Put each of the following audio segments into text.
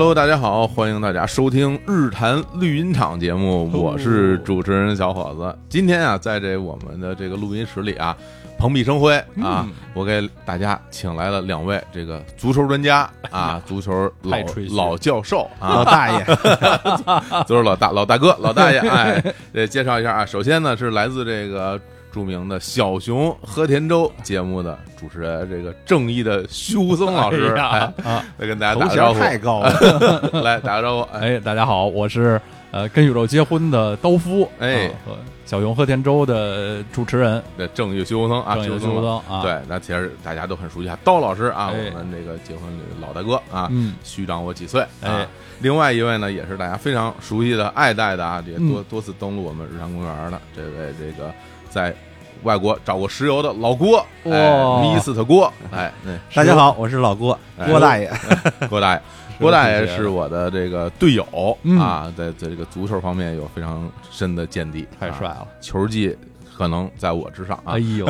Hello，大家好，欢迎大家收听日坛绿茵场节目，我是主持人小伙子。今天啊，在这我们的这个录音室里啊，蓬荜生辉啊，我给大家请来了两位这个足球专家 啊，足球老老教授啊，老大爷，足 球老大老大哥老大爷，哎，呃，介绍一下啊，首先呢是来自这个。著名的小熊和田周节目的主持人，这个正义的徐无松老师，来跟大家打个招呼，太高了，来打个招呼，哎，哎，大家好，我是呃跟宇宙结婚的刀夫，哎。啊小熊和田周的主持人，这正义徐无松啊，正义的徐无松。徐无松啊，，对，那其实大家都很熟悉啊，刀老师啊，哎。我们这个结婚的老大哥啊，嗯，虚长我几岁哎。啊。另外一位呢，也是大家非常熟悉的、爱戴的啊，也多嗯。多次登陆我们日常公园的这位，这个在外国找过石油的老郭，哎，哇。米斯特郭，哎，那大家好，我是老郭，哎。郭大爷，郭大爷，郭大爷是我的这个队友嗯。啊，在在这个足球方面有非常深的见地，啊，太帅了，球技可能在我之上啊。哎。呦，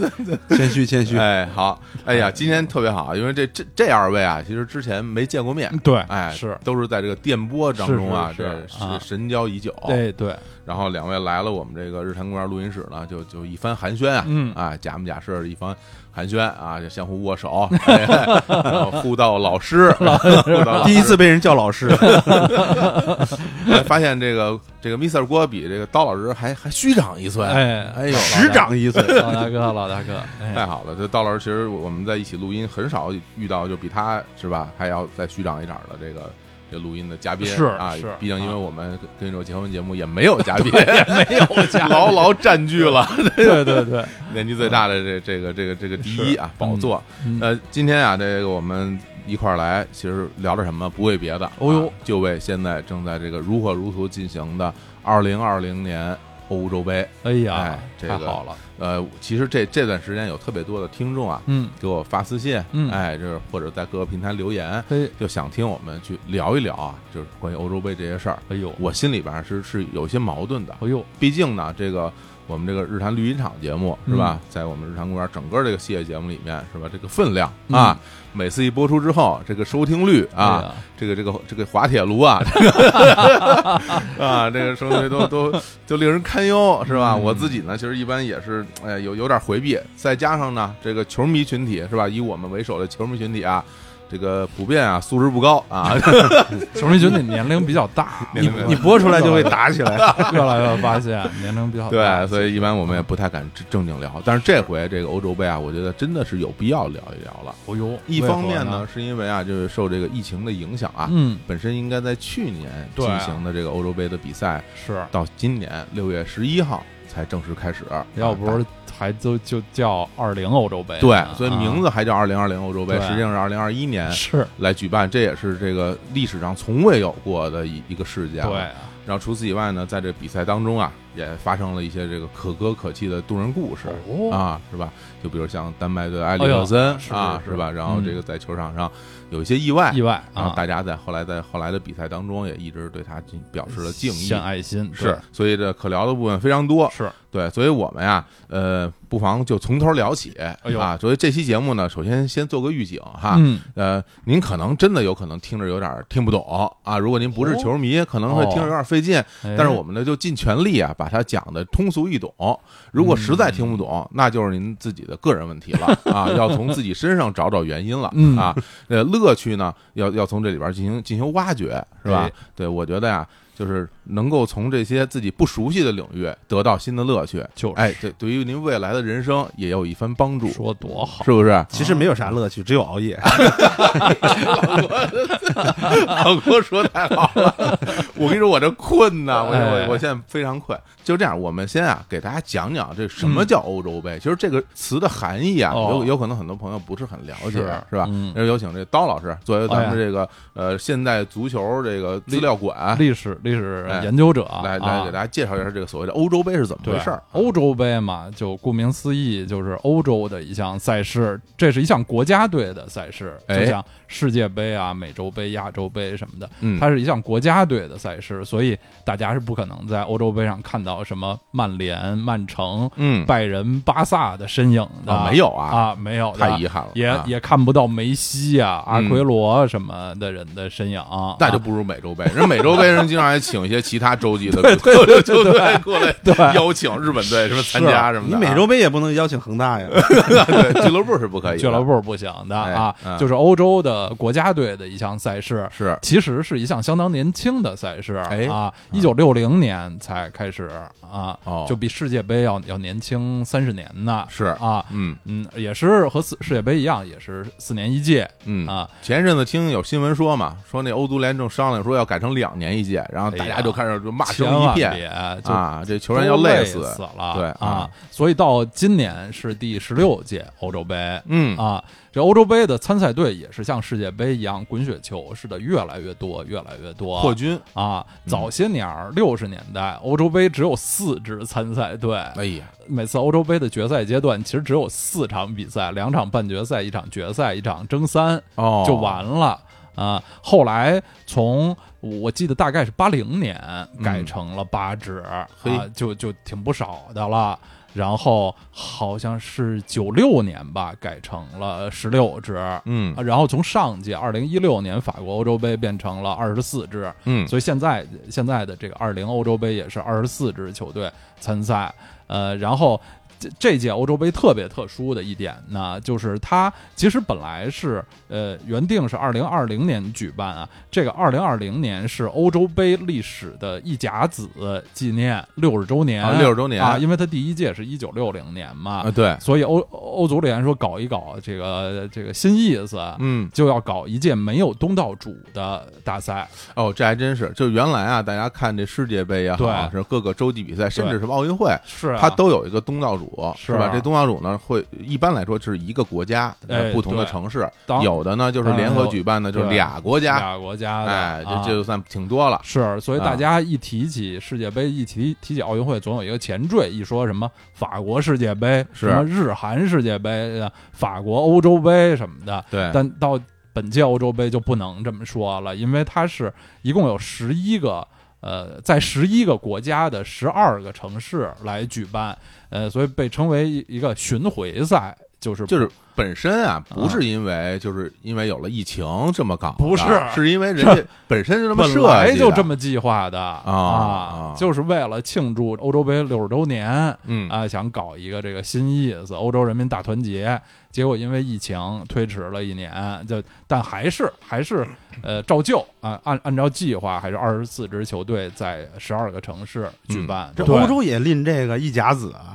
谦虚谦虚，哎，好，哎。呀，今天特别好，因为这这这二位啊，其实之前没见过面，对，哎，是，都是在这个电波当中啊，是神交已久。对对，然后两位来了我们这个日坛公园录音室呢，就就一番寒暄啊，嗯啊，假模假式的一番寒暄啊，就相互握手，哎 然后互道老师，互道老师第一次被人叫老师，哎发现这个这个 Mr 郭比这个刀老师还还虚长一岁，哎哎呦，十长一岁，老大哥，老大哥，哎，太好了！这刀老师其实我们在一起录音，很少遇到就比他是吧还要再虚长一点的这个这录音的嘉宾是啊是，毕竟因为啊我们跟这个结婚节目也没有嘉宾，没有嘉宾，牢牢占据了 对对对，年纪最大的这这个这个这个第一啊宝座。嗯呃，今天啊，这个我们一块儿来，其实聊点什么？不为别的，哦呦啊就为现在正在这个如火如荼进行的二零二零年欧洲杯。哎呀哎，这个太好了，呃，其实这这段时间有特别多的听众啊，嗯，给我发私信，嗯。哎，就是或者在各个平台留言，嘿，就想听我们去聊一聊啊，就是关于欧洲杯这些事儿。哎呦，我心里边是是有些矛盾的，哎呦，毕竟呢，这个我们这个日坛绿茵场节目是吧，在我们日坛公园整个这个系列节目里面是吧，这个分量啊，每次一播出之后，这个收听率啊，哎，这个这个这个滑铁卢啊，这 个啊，这个收听率都都就令人堪忧，是吧？嗯。我自己呢，其实一般也是，哎，有有点回避，再加上呢，这个球迷群体是吧，以我们为首的球迷群体啊。这个普遍啊，素质不高啊，球迷群体年龄比较大，年龄比较大你播出来就会 打起来，越来越发现年龄比较大，对，所以一般我们也不太敢正正经聊。但是这回这个欧洲杯啊，我觉得真的是有必要聊一聊了。哦呦，一方面呢，，是因为啊，就是受这个疫情的影响啊，嗯，本身应该在去年进行的这个欧洲杯的比赛，是，到今年六月十一号才正式开始。啊要不是还都就叫二零欧洲杯，对，所以名字字还叫二零二零欧洲杯，实际上是二零二一年是来举办，这也是这个历史上从未有过的一一个事件。对。然后除此以外呢，在这比赛当中啊，也发生了一些这个可歌可泣的动人故事。哦啊，是吧？就比如像丹麦队的埃里克森是啊，是是吧？然后嗯这个在球场上有一些意外，意外然后啊，大家在后来在后来的比赛当中也一直对他进表示了敬意献。爱心是，所以这可聊的部分非常多。是对，所以我们呀，呃，不妨就从头聊起啊。所以这期节目呢，首先先做个预警哈，嗯，呃，您可能真的有可能听着有点听不懂啊。如果您不是哦球迷，可能会听着有点费劲。哎但是我们呢，就尽全力啊，把它讲的通俗易懂。如果实在听不懂，那就是您自己的个人问题了 啊，要从自己身上找找原因了嗯啊。呃，乐趣呢，要要从这里边进行进行挖掘，是吧哎？对，我觉得呀。就是能够从这些自己不熟悉的领域得到新的乐趣，就是。哎，对对于您未来的人生也有一番帮助，说多好，是不是？其实没有啥乐趣，只有熬夜。老郭说太好。了，我跟你说，我这困呐，我哎。我我现在非常困。就这样，我们先啊，给大家讲讲这什么叫欧洲杯。其实这个词的含义啊，哦。有有可能很多朋友不是很了解，是。是吧？嗯。那有请这刀老师作为咱们这个呃现代足球这个资料馆。历史历史哎研究者来来啊。给大家介绍一下这个所谓的欧洲杯是怎么回事儿。欧洲杯嘛，就顾名思义，就是欧洲的一项赛事，这是一项国家队的赛事，哎。就像世界杯啊、美洲杯、亚洲杯什么的，嗯。它是一项国家队的赛赛事，所以大家是不可能在欧洲杯上看到什么曼联、曼城、嗯，拜仁、巴萨的身影的，啊没有啊。啊，没有，太遗憾了，也啊。也看不到梅西啊、阿嗯奎罗什么的人的身影，那就啊不如美洲杯。人美洲杯人经常还请一些其他洲际的对 对对球对队过来对。邀请日本队什么参加什么的啊。你美洲杯也不能邀请恒大呀，对俱乐部是不可以的，俱乐部不行的哎啊嗯，就是欧洲的国家队的一项赛事。是。其实是一项相当年轻的赛事哎啊，一九六零年才开始啊，哦就比世界杯要要年轻三十年呢。是啊，嗯嗯，也是和世世界杯一样，也是四年一届嗯啊。前一阵子听有新闻说嘛，说那欧足联正商量说要改成两年一届，然后大家就开始就骂声一片就啊，这球员要累死死。了，对啊啊，所以到今年是第十六届欧洲杯，嗯啊，这欧洲杯的参赛队也是像世界杯一样滚雪球似的越来越多，越来越多。破军，啊，早些年儿六十年代，欧洲杯只有四支参赛队，哎呀，每次欧洲杯的决赛阶段其实只有四场比赛，两场半决赛，一场决赛，一场争三，哦，就完了啊。后来从我记得大概是八零年改成了八支、啊，就就挺不少的了。然后好像是九六年吧，改成了十六支。嗯。啊然后从上届二零一六年法国欧洲杯变成了二十四支，嗯，所以现在现在的这个二零欧洲杯也是二十四支球队参赛，呃，然后这这届欧洲杯特别特殊的一点呢，就是它其实本来是呃原定是二零二零年举办啊，这个二零二零年是欧洲杯历史的一甲子纪念六十周年，六十、啊周年啊，因为它第一届是一九六零年嘛，啊，对，所以欧欧足联说搞一搞这个这个新意思，嗯，就要搞一届没有东道主的大赛。哦，这还真是，就原来啊，大家看这世界杯也好，对是各个洲际比赛，甚至对什么奥运会，是啊，它都有一个东道主，是吧？啊这东道主呢，会一般来说是一个国家，哎不同的城市，有的呢就是联合举办的，就是俩国家，俩国家的，哎，啊这这就算挺多了。是，所以啊大家一提起世界杯，一提提起奥运会，总有一个前缀，一说什么法国世界杯，什么日韩世界杯，呃法国欧洲杯什么的。对，但到本届欧洲杯就不能这么说了，因为它是一共有十一个。呃，在十一个国家的十二个城市来举办，呃，所以被称为一一个巡回赛，就是就是本身啊，不是因为就是因为有了疫情这么搞的，不是是因为 人家本身就这么设计就这么计划的啊啊就是为了庆祝欧洲杯六十周年，嗯啊，想搞一个这个新意思，欧洲人民大团结。结果因为疫情推迟了一年，就但还是还是呃照旧啊，按按照计划，还是二十四支球队在十二个城市举办。这欧洲也拎这个一甲子啊，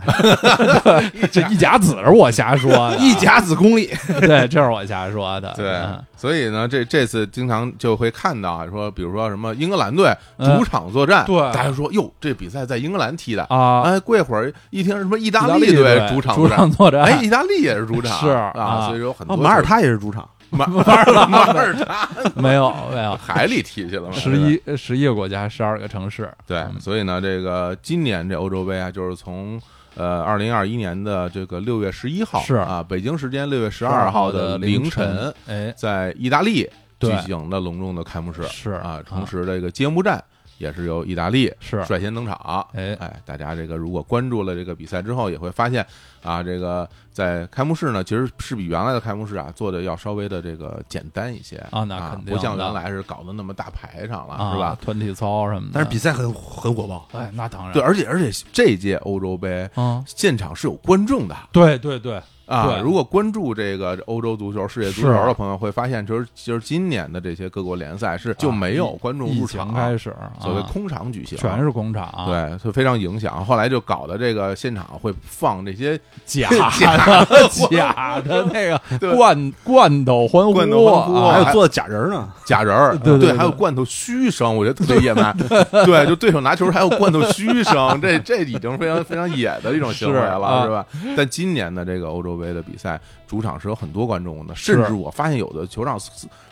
这一甲子是我瞎说的，一甲子功力，对，这是我瞎说的。对嗯，所以呢，这这次经常就会看到啊说，比如说什么英格兰队嗯。主场作战，对。大家说哟，这比赛在英格兰踢的，啊，哎，过一会儿一听什么意意大大利队队主主场作战，场作战，哎，意大利也是主场，是啊，啊。所以说有很多哦，马耳他也是主场，马马耳马耳他没有没有，海里踢去了吗，十一十一个国家，十二个城市。对，嗯。所以呢，这个今年这欧洲杯啊，就是从呃二零二一年的这个六月十一号是啊，北京时间六月十二号的凌晨，哎，在意大利举行的隆重的开幕式是啊，同时这个揭幕战也是由意大利是。率先登场。哎。哎，大家这个如果关注了这个比赛之后，也会发现啊，这个在开幕式呢，其实是比原来的开幕式啊做的要稍微的这个简单一些。啊那肯定不像原来是搞得那么大排场了，啊，是吧？？团体操什么的，但是比赛很很火爆，哎，那当然。对，而且而且这届欧洲杯嗯，现场是有观众的。对对对，啊！对如果关注这个欧洲足球、世界足球的朋友会发现，就是就是今年的这些各国联赛是就没有观众入场，情开始，所谓啊空场举行，全是空场，，对，就非常影响。后来就搞的这个现场会放这些假 假的假的那个 对。罐罐头欢呼，罐头欢呼啊。还有做的假人呢，假人儿，对对对还有罐头嘘声，我觉得特别野蛮。对，就对手拿球还有罐头嘘声，这这已经非常非常野的一种行为是了，啊。是吧？但今年的这个欧洲杯的比赛，主场是有很多观众的，甚至我发现有的球场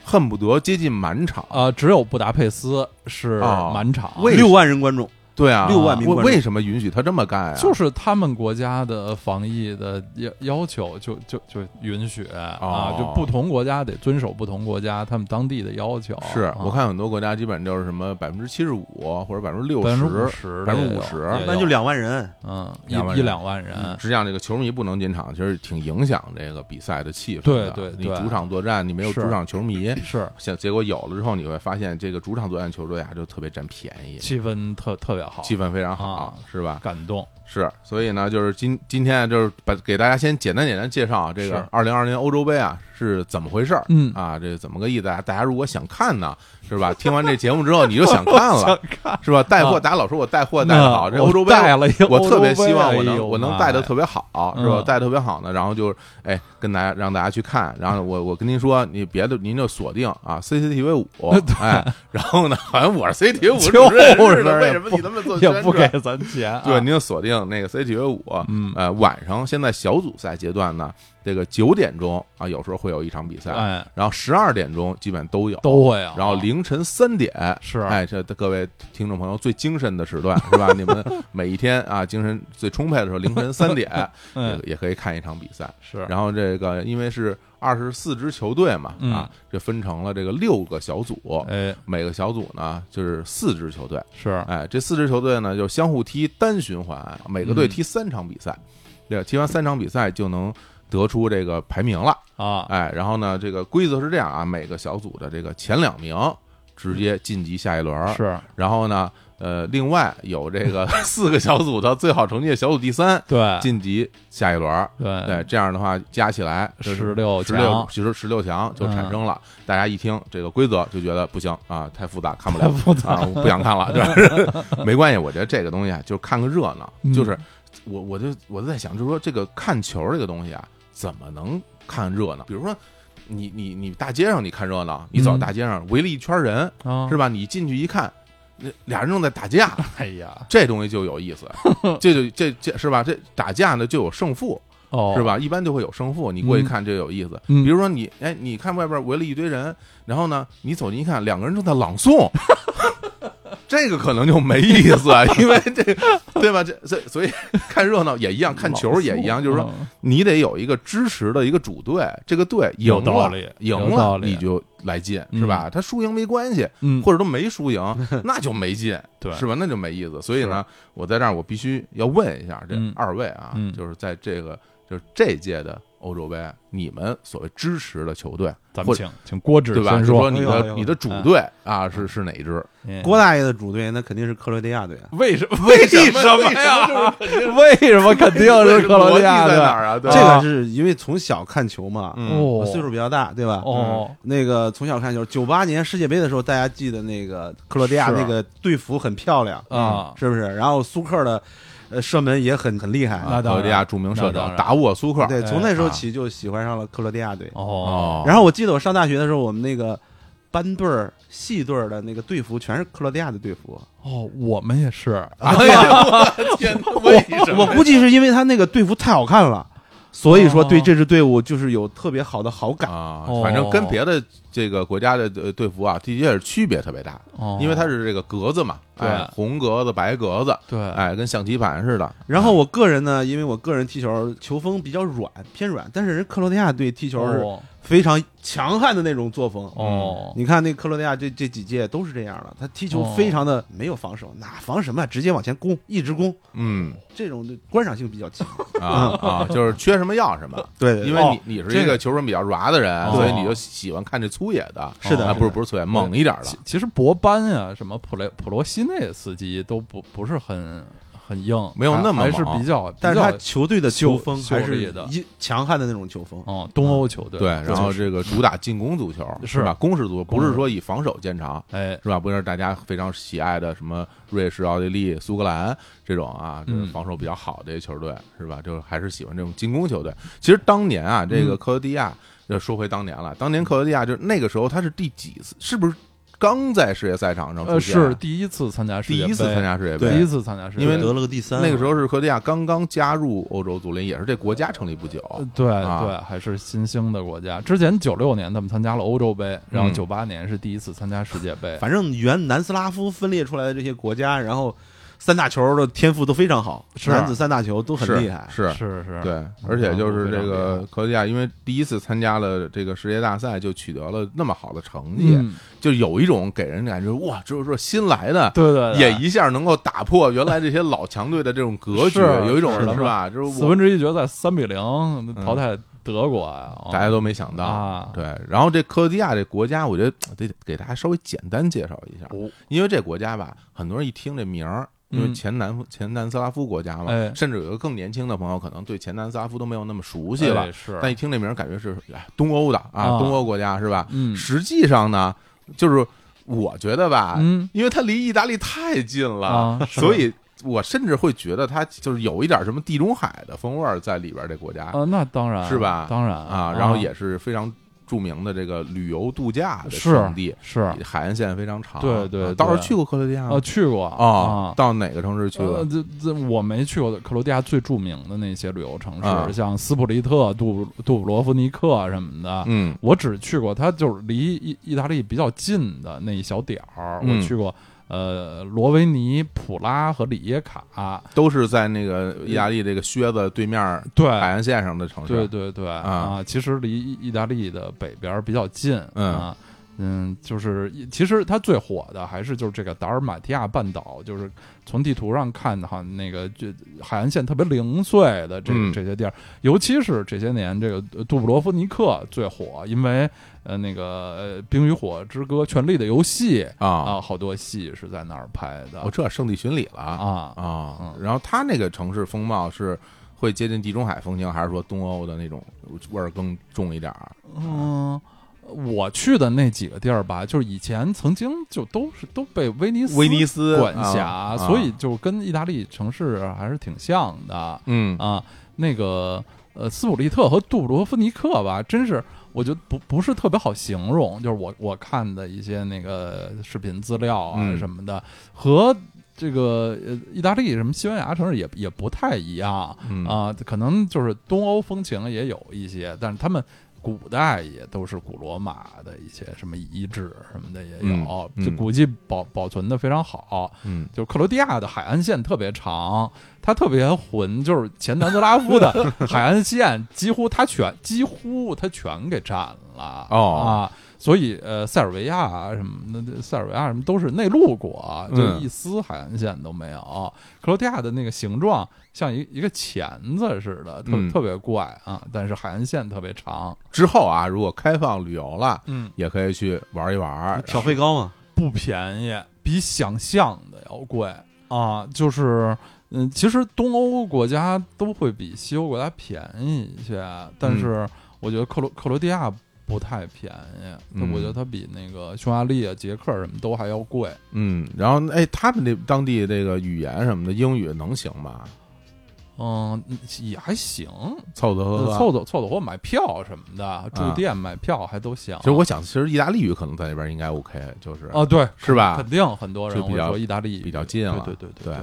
恨不得接近满场。呃，只有布达佩斯是哦满场，为六万人观众，对啊，六万名观众。为为什么允许他这么干啊？就是他们国家的防疫的要要求就就就允许啊，哦。就不同国家得遵守不同国家他们当地的要求。是啊。我看很多国家基本就是什么百分之七十五或者百分之六百分之五十，十，百分之50那就两万人，嗯一两万人。一两万人，实际上这个球迷不能进场，其实挺影响这个比赛的气氛对的。对对你主场作战，你没有主场球迷，是。像结果有了之后，你会发现这个主场作战球队啊，就特别占便宜，气氛特特别好，气氛非常好啊，是吧？感动。是，所以呢，就是今今天啊就是把给大家先简单简单介绍啊这个二零二零欧洲杯啊是怎么回事儿，嗯啊，这怎么个意思？啊大家如果想看呢，是吧？听完这节目之后你就想看了，是吧？带货，啊大家老说我带货带的好，这欧洲杯带了我特别希望我能我能带的特别好，是吧？嗯带的特别好呢，然后就哎跟大家让大家去看，然后我我跟您说，你别的您就锁定啊 CCTV 五，哎，然后呢，好像我是 CCTV 五 就是的，为什么你那么做也不给咱钱啊，对，您就锁定那个 CCTV 五，嗯呃，晚上现在小组赛阶段呢，这个九点钟啊，有时候会有一场比赛，哎。然后十二点钟基本都有，都会有，然后凌晨三点是。哎，这各位听众朋友最精神的时段是吧？你们每一天啊，精神最充沛的时候，凌晨三点 嗯。也也可以看一场比赛。是。然后这个因为是二十四支球队嘛，嗯。啊，这分成了这个六个小组，哎。每个小组呢就是四支球队，是。哎，这四支球队呢就相互踢单循环，每个队嗯。踢三场比赛，对，踢完三场比赛就能得出这个排名了，啊。哎，然后呢，这个规则是这样啊，每个小组的这个前两名直接晋级下一轮，是。然后呢，呃，另外有这个 四个小组的最好成绩的小组第三对。晋级下一轮，对。对，这样的话加起来十六十六其实十六强就产生了。大家一听这个规则就觉得不行啊，太复杂，看不了，太复杂。啊，我不想看了。对吧？没关系，我觉得这个东西啊，就看个热闹。嗯。就是我我就我就在想，就是说这个看球这个东西啊，怎么能看热闹？比如说。你你你大街上你看热闹，你走到嗯大街上围了一圈人，啊是吧？你进去一看，那俩人正在打架，哎呀这东西就有意思，这就这这是吧？这打架呢就有胜负，哦是？吧？一般就会有胜负，你过去看这有意思。嗯比如说你，哎，你看外边围了一堆人，然后呢，你走近一看，两个人正在朗诵，这个可能就没意思，啊 因为这对吧？这这所以看热闹也一样，看球也一样，就是说嗯你得有一个支持的一个主队，这个队赢有道了理，赢了有道理你就来劲，嗯是吧？他输赢没关系，嗯或者都没输赢，那就没劲，对是吧？那就没意思。所以呢，我在这儿我必须要问一下这嗯二位啊，嗯就是在这个就是这届的欧洲杯，你们所谓支持的球队，咱们请请郭指对吧？就说你的你的主队啊是是哪一支？嗯郭大爷的主队那肯定是克罗地亚队啊。为什么为什什么么呀？为什么肯定是克罗地亚队？儿啊？这个是因为从小看球嘛，我岁数比较大，对吧？哦，那个从小看球，九八年世界杯的时候，大家记得那个克罗地亚那个队服很漂亮，啊是不是？然后苏克的呃射门也很很厉害。克罗地亚著名社那当然长达沃苏克，对，从那时候啊起就喜欢上了克罗地亚队。哦哦，然后我记得我上大学的时候，我们那个班队儿、系队儿的那个队服全是克罗地亚的队服。哦，我们也是 哎呀，我天哪，为什么？我估计是因为他那个队服太好看了，所以说对哦这支队伍就是有特别好的好感。啊哦，反正跟别的这个国家的呃队服啊，的确是区别特别大，哦因为它是这个格子嘛，对哎，红格子、白格子，对哎，跟象棋盘似的。然后我个人呢，因为我个人踢球球风比较软，偏软，但是人克罗地亚队踢球是哦非常强悍的那种作风。哦你看那克罗地亚这这几届都是这样的，他踢球非常的没有防守，哪防什么啊，直接往前攻，一直攻，嗯这种的观赏性比较强。啊啊，就是缺什么要什么。对因为哦你你是一个球风比较软的人，哦所以你就喜欢看这粗野的，啊，是的啊不是不是粗野，猛一点的其。其实博班啊，什么普雷普罗西内司机都不不是很很硬，没有那么还是比较，但是他球队的球风还是的一强悍的那种球风。哦东欧球队对，然后这个主打进攻足球是吧？攻势足球不是说以防守见长，哎是吧？不是大家非常喜爱的什么瑞士、奥地利、苏格兰这种啊，就是嗯防守比较好的这些球队，是吧？就是还是喜欢这种进攻球队。其实当年啊，这个嗯克罗地亚，就说回当年了，当年克罗地亚就是那个时候他是第几次？是不是刚在世界赛场上呃出现？啊是第一次参加世界杯，第一次参加世界对杯第一。次参加世界杯，因为得了个第三，那个时候是克罗地亚刚刚加入欧洲足联，也是这国家成立不久。呃对啊对，还是新兴的国家。之前九六年他们参加了欧洲杯，然后嗯九八年是第一次参加世界杯。反正原南斯拉夫分裂出来的这些国家，然后三大球的天赋都非常好，是男子三大球都很厉害。是是。是，对，而且就是这个害克罗地亚，因为第一次参加了这个世界大赛，就取得了那么好的成绩，嗯，就有一种给人感觉哇，就是说新来的。对对，对。也一下能够打破原来这些老强队的这种格局，有一种是吧？就是四分之一决赛三比零淘汰德国呀，大家都没想到，啊。对。然后这克罗地亚这国家，我觉得得给大家稍微简单介绍一下，哦。因为这国家吧，很多人一听这名儿，因为嗯前南前南斯拉夫国家嘛，哎甚至有一个更年轻的朋友，可能对前南斯拉夫都没有那么熟悉了。哎是，但一听这名儿，感觉是哎东欧的啊，啊东欧国家是吧？嗯实际上呢，就是我觉得吧，嗯因为它离意大利太近了，所以我甚至会觉得它就是有一点什么地中海的风味儿在里边儿。这国家啊，那当然是吧当然啊，然后也是非常著名的这个旅游度假的是胜地，是海岸线非常长。对对倒是去过克罗地亚吗呃，去过啊啊，到哪个城市去呃，了？这这我没去过克罗地亚最著名的那些旅游城市，啊像斯普利特、杜杜布罗夫尼克什么的。嗯我只去过，它就是离意意大利比较近的那一小点儿。嗯我去过，呃，罗维尼、普拉和里耶卡。都是在那个意大利这个靴子对面海岸线上的城市。对对对啊其实离意意大利的北边比较近。嗯啊。嗯，就是其实它最火的还是就是这个达尔马提亚半岛，就是从地图上看哈，那个就海岸线特别零碎的这嗯这些地儿，尤其是这些年这个杜布罗夫尼克最火，因为呃那个呃《冰与火之歌》《权力的游戏》啊，啊，好多戏是在那儿拍的哦，这圣地巡礼了啊。啊嗯！然后它那个城市风貌是会接近地中海风情，还是说东欧的那种味儿更重一点儿？嗯，我去的那几个地儿吧，就是以前曾经就都是都被威尼斯威尼斯管辖，啊所以就跟意大利城市还是挺像的嗯啊。那个呃，斯普利特和杜布罗夫尼克吧，真是我觉得不不是特别好形容，就是我我看的一些那个视频资料啊嗯什么的，和这个呃意大利什么西班牙城市也也不太一样。嗯啊，可能就是东欧风情也有一些，但是他们古代也都是古罗马的一些什么遗址什么的也有，就估计保保存的非常好。嗯就克罗地亚的海岸线特别长，它特别混，就是前南斯拉夫的 海岸线几乎它全几乎它全给占了哦啊。所以，呃，塞尔维亚啊什么的，塞尔维亚什么都是内陆国，就嗯一丝海岸线都没有。克罗地亚的那个形状像一一个钳子似的，特、嗯特别怪啊，但是海岸线特别长。之后啊，如果开放旅游了，嗯，也可以去玩一玩。小费高吗，不便宜，比想象的要贵啊！就是，嗯，其实东欧国家都会比西欧国家便宜一些，但是我觉得克罗克罗地亚不太便宜，嗯我觉得它比那个匈牙利啊、捷克什么都还要贵。嗯，然后哎，他们那当地这个语言什么的，英语能行吗？嗯，也还行，凑凑合。合。凑凑合买票什么的，住店买票还都行。其实我想，其实意大利语可能在那边应该 OK，就是。啊，对，是吧？肯定很多人就比较说意大利语。比较近了。对对对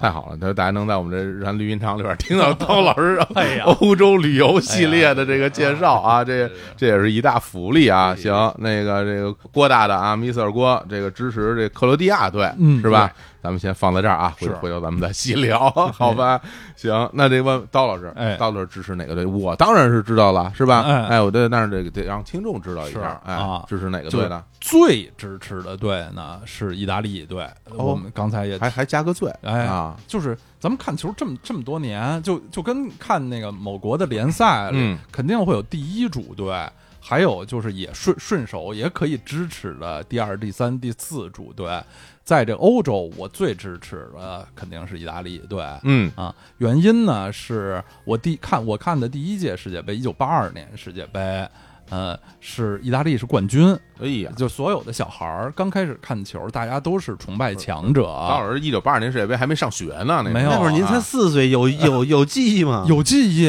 太好了，他大家能在我们这日坛绿茵场里边听到汤老师 欧洲旅游系列的这个介绍啊，这这也是一大福利啊。行，那个这个郭大大啊，Mr 郭，这个支持这克罗地亚队，嗯是吧？咱们先放在这儿啊，回头咱们再细聊，好吧？行，那这问刀老师，哎刀老师支持哪个队？我当然是知道了，是吧？哎哎，我对，但是得得让听众知道一下，哎啊，支持哪个队呢？最支持的队呢是意大利队，我们刚才也还还加个最，哎啊，就是咱们看球这么这么多年，就就跟看那个某国的联赛，嗯肯定会有第一主队，还有就是也顺顺手也可以支持的第二、第三、第四主队。在这欧洲，我最支持的肯定是意大利对。嗯啊，原因呢是我第看我看的第一届世界杯，一九八二年世界杯，呃，是意大利是冠军，哎呀，就所有的小孩儿刚开始看球，大家都是崇拜强者，刀老师一九八二年世界杯还没上学呢，那没有那会儿您才啊四岁，有有有记忆吗？有记忆，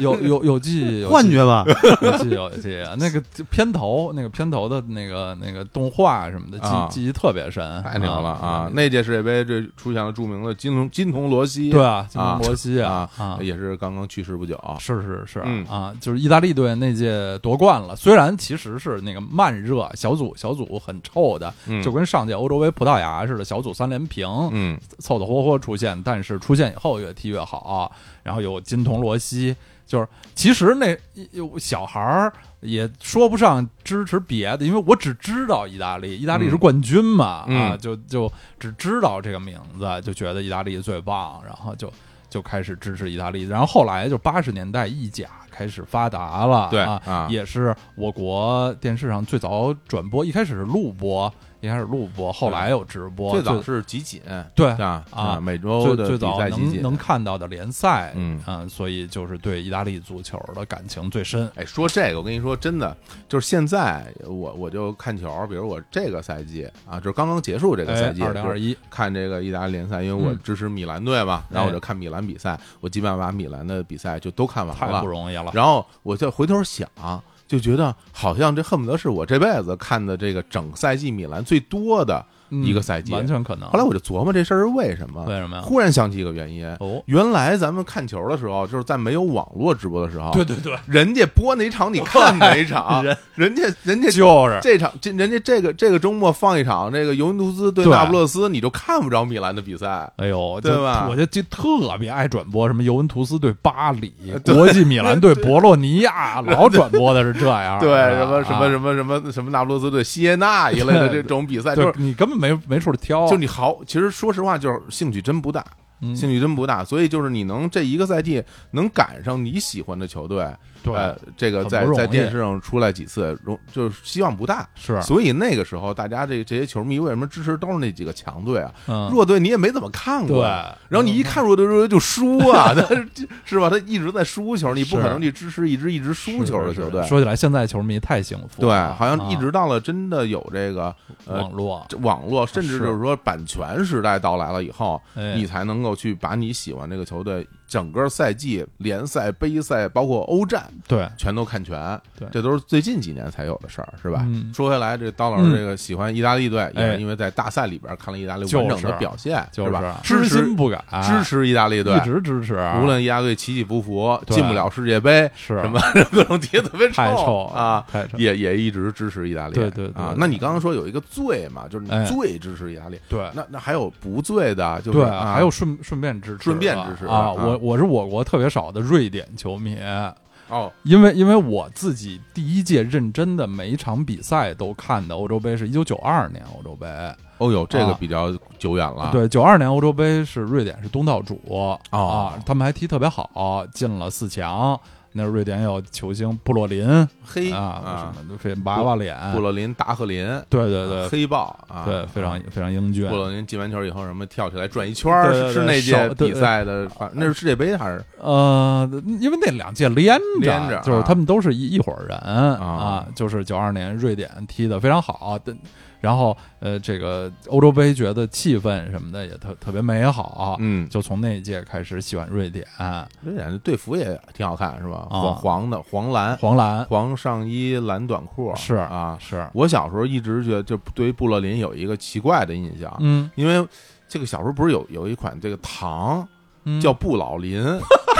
有有有记忆，有 幻觉吧？有记忆有记忆。那个片头，那个片头的那个那个动画什么的，啊记记忆特别深，太牛了啊！嗯那届世界杯这出现了著名的金童金童罗西，对啊，金啊童罗西啊啊，也是刚刚去世不久。是是是嗯啊，就是意大利队那届夺冠了。虽然其实是那个慢热小组小组很臭的，嗯。就跟上届欧洲杯葡萄牙似的，小组三连平，嗯。凑凑合合出现，但是出现以后越踢越好，然后有金童罗西，就是其实那有小孩儿也说不上支持别的，因为我只知道意大利，意大利是冠军嘛，嗯啊，就就只知道这个名字，就觉得意大利最棒，然后就就开始支持意大利，然后后来就八十年代意甲开始发达了，对啊，啊。也是我国电视上最早转播，一开始是录播，一开始录播，后来有直播，最早是集锦，对啊啊每周的比最最早赛集锦。能能看到的联赛，嗯所以就是对意大利足球的感情最深。哎，说这个，我跟你说，真的，就是现在我我就看球，比如我这个赛季啊，就是刚刚结束这个赛季，哎二零二一，看这个意大利联赛，因为我嗯支持米兰队嘛，然后我哎就看米兰比赛，我基本上把米兰的比赛就都看完了太不。容易了。然后我就回头想，就觉得好像这恨不得是我这辈子看的这个整赛季米兰最多的一个赛季。嗯完全可能。后来我就琢磨这事儿是为什么，为什么呀？忽然想起一个原因。哦，原来咱们看球的时候，就是在没有网络直播的时候，对对对，人家播哪场你看哪场，人人家人家就是这场这人家这个这个周末放一场这个尤文图斯对对那不勒斯，你就看不着米兰的比赛。哎呦，对吧我就就特别爱转播什么尤文图斯对巴黎，国际米兰对博洛尼亚，老转播的是这样。对，什么什么啊什么什么什么那不勒斯对锡耶纳一类的这种比赛，就就是你根本没没处挑，就你好，其实说实话，就是兴趣真不大，嗯兴趣真不大。所以就是你能这一个赛季能赶上你喜欢的球队，对呃，这个在在电视上出来几次，容就是希望不大。是所以那个时候，大家这这些球迷为什么支持都是那几个强队啊？嗯弱队你也没怎么看过，对然后你一看弱队，弱队就输啊，他是吧？他一直在输球，你不可能去支持一支一直输球的是是球队。说起来，现在球迷太幸福对，，好像一啊直到了真的有这个呃网络，网络，甚至就是说版权时代到来了以后，哎你才能够去把你喜欢这个球队整个赛季、联赛、杯赛，包括欧战，对。全都看全。对。这都是最近几年才有的事儿，是吧？嗯。说回来，这刀老师这个喜欢意大利队，也哎。是因为在大赛里边看了意大利就是完整的表现，就是吧？知支持心不改，支持意大利队一，直支持，无论意大利队起起伏伏，进不了世界杯，是什么 各种踢得特别太臭啊，太臭，也也一直支持意大利。对对。啊。那你刚刚说有一个最嘛，就是哎。你最支持意大利，对。那那还有不醉的，就是对，啊。还有顺顺便支持，顺便支持的啊！啊我我是我国特别少的瑞典球迷，哦，因为因为我自己第一届认真的每一场比赛都看的欧洲杯是一九九二年欧洲杯，哦呦，这个啊比较久远了，，对，九二年欧洲杯是瑞典是东道主、哦啊，他们还踢特别好，进了四强。那瑞典有球星布洛林黑啊，什么的，非娃娃脸，布洛林、达赫林，对对对，黑豹啊，对，非常非常英俊布。洛林进完球以后，什么跳起来转一圈是是那届比赛的，反那是世界杯还是？呃，因为那两届连连着就是啊他们都是一一伙人啊啊，就是九二年瑞典踢的非常好，但然后呃，这个欧洲杯觉得气氛什么的也特特别美好，嗯，就从那一届开始喜欢瑞典，瑞典的队服也挺好看，是吧？啊。黄黄的黄蓝，黄蓝。黄上衣蓝短裤，是啊。是，我小时候一直觉得，就对于布洛林有一个奇怪的印象，嗯，因为这个小时候不是有有一款这个糖嗯叫不老林，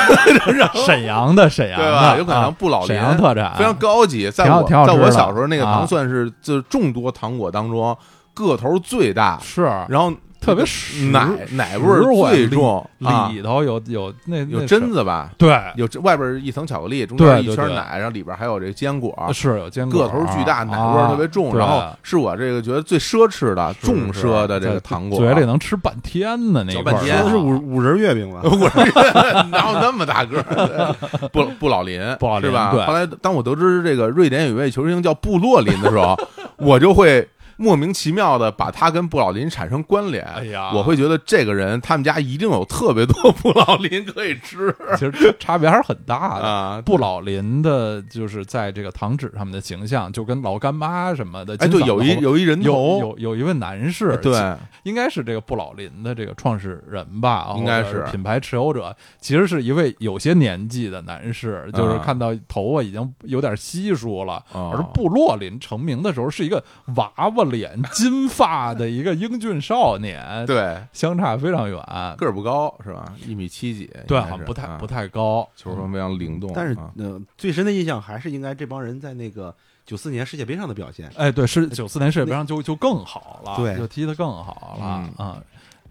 沈阳的沈阳对吧？的，有可能啊布老林特产，非常高级，在我在我小时候那个啊糖算是就是众多糖果当中个头最大，是然后特别实奶奶味儿最重里啊，里头有有那有榛子吧？对有外边一层巧克力，中间一圈奶，然后里边还有这坚果，是有坚果，个头巨大，奶味儿特别重。啊然后是我这个觉得最奢侈的、重奢的这个糖果，嘴里能吃半天呢，那半天说的是五五仁月饼吧？我是哪有那么大个儿？布布老林，布老林是吧？对后来当我得知这个瑞典有一位球星叫布洛林的时候，我就会。莫名其妙的把他跟布老林产生关联，哎呀我会觉得这个人他们家一定有特别多布老林可以吃 其实差别还是很大的。啊！布老林的，就是在这个糖纸上面的形象，就跟老干妈什么的。哎，对，金嗓子有一有一人有头，有有一位男士，对，应该是这个布老林的这个创始人吧，应该是品牌持有者，其实是一位有些年纪的男士，就是啊看到头发已经有点稀疏了。哦而布洛林成名的时候是一个娃娃了脸、金发的一个英俊少年，对，相差非常远。个儿不高是吧？一米七几，对，不太啊不太高，球风非常灵动，但是啊呃，最深的印象还是应该这帮人在那个九四年世界杯上的表现。哎，对，是九四年世界杯上就就更好了，对就踢得更好了嗯啊。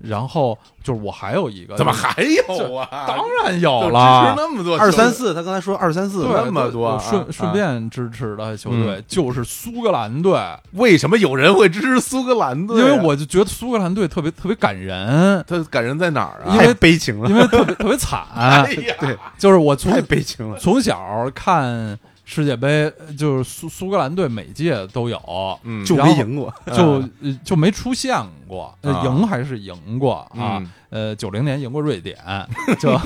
然后就是我还有一个，怎么还有啊？当然有就支持了。那么多二三四，他刚才说二三四，对那么多顺啊顺便支持的球队就是苏格兰队，为什么有人会支持苏格兰队啊？因为我就觉得苏格兰队特别特别感人，他感人在哪儿啊？因为太悲情了，因为特别特别惨。哎呀，对，就是我从太悲情了。从小看世界杯，就是苏苏格兰队每届都有，嗯，就没赢过，就呃就没出现过，呃啊。赢还是赢过啊嗯，呃九零年赢过瑞典，就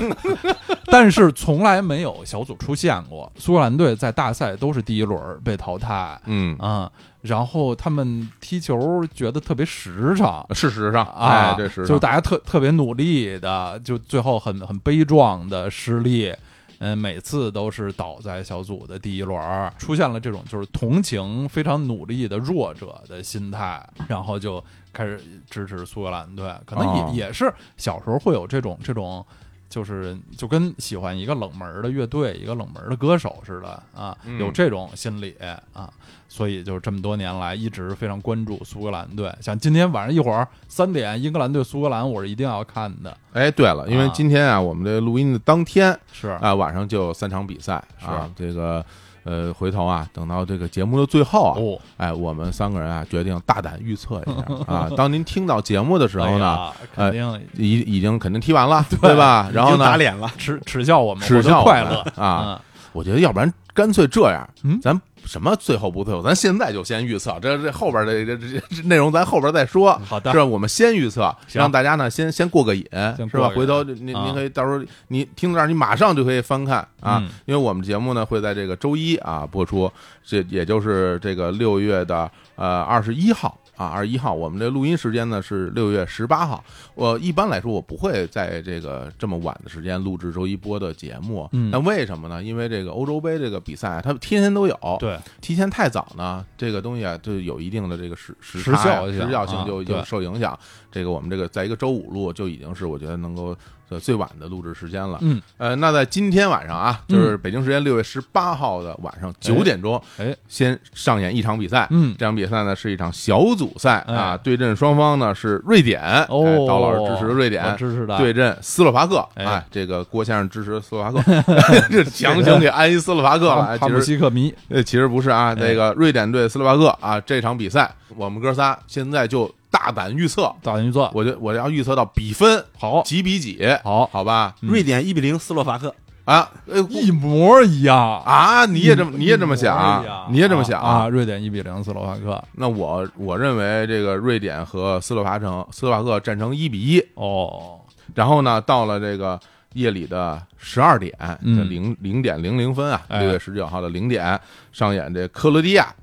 但是从来没有小组出现过。苏格兰队在大赛都是第一轮被淘汰嗯，啊，然后他们踢球觉得特别实诚。事实上，啊哎，这是就是大家特特别努力的，就最后很很悲壮的失利，嗯、每次都是倒在小组的第一轮儿，出现了这种就是同情非常努力的弱者的心态，然后就开始支持苏格兰队，可能也、哦也是小时候会有这种这种。就是就跟喜欢一个冷门的乐队、一个冷门的歌手似的啊，嗯有这种心理啊，所以就是这么多年来一直非常关注苏格兰队。像今天晚上一会儿三点，英格兰对苏格兰，我是一定要看的。哎，对了，因为啊今天啊，我们这录音的当天是啊，晚上就有三场比赛是啊，这个呃，回头啊，等到这个节目的最后啊，哦，哎，我们三个人啊，决定大胆预测一下 啊，当您听到节目的时候呢，哎肯定已已经肯定踢完了，对吧？然后呢打呢，脸了，耻耻笑我们，耻笑快乐啊！我觉得要不然干脆这样，嗯咱什么最后不最后，咱现在就先预测，这这后边的这这这内容咱后边再说。嗯好的是吧？我们先预测，让大家呢先先过个瘾，是吧？回头您啊您可以到时候你听到这儿，你马上就可以翻看啊嗯，因为我们节目呢会在这个周一啊播出，这也就是这个六月的呃二十一号。啊，二十一号，我们这录音时间呢是六月十八号。我一般来说，我不会在这个这么晚的时间录制周一播的节目。嗯那为什么呢？因为这个欧洲杯这个比赛啊，它天天都有。对，提前太早呢，这个东西啊，就有一定的这个时时时效时效性就就受影响。这个我们这个在一个周五录就已经是我觉得能够呃最晚的录制时间了。嗯，呃，那在今天晚上啊，就是北京时间六月十八号的晚上九点钟，哎，先上演一场比赛。嗯这场比赛呢是一场小组赛哎啊，对阵双方呢是瑞典，哦哎刀老师支持瑞典，支持的，对阵斯洛伐克，哎哎，这个郭先生支持斯洛伐克，这强行给安一斯洛伐克了。其实西克迷，呃，其实不是啊，这个瑞典对斯洛伐克啊，这场比赛我们哥仨现在就大胆预测，大胆预测，我就我要预测到比分。好，几比几，好，好吧？嗯。瑞典一比零斯洛伐克，啊，呃一模一样，啊，你也这么你也这么想你也这么想啊？瑞典一比零斯洛伐克，那我我认为这个瑞典和斯洛伐城斯洛伐克战成一比一，哦，然后呢，到了这个夜里的十二点，零零点零零分啊，哎。六月十九号的零点上演这克罗地亚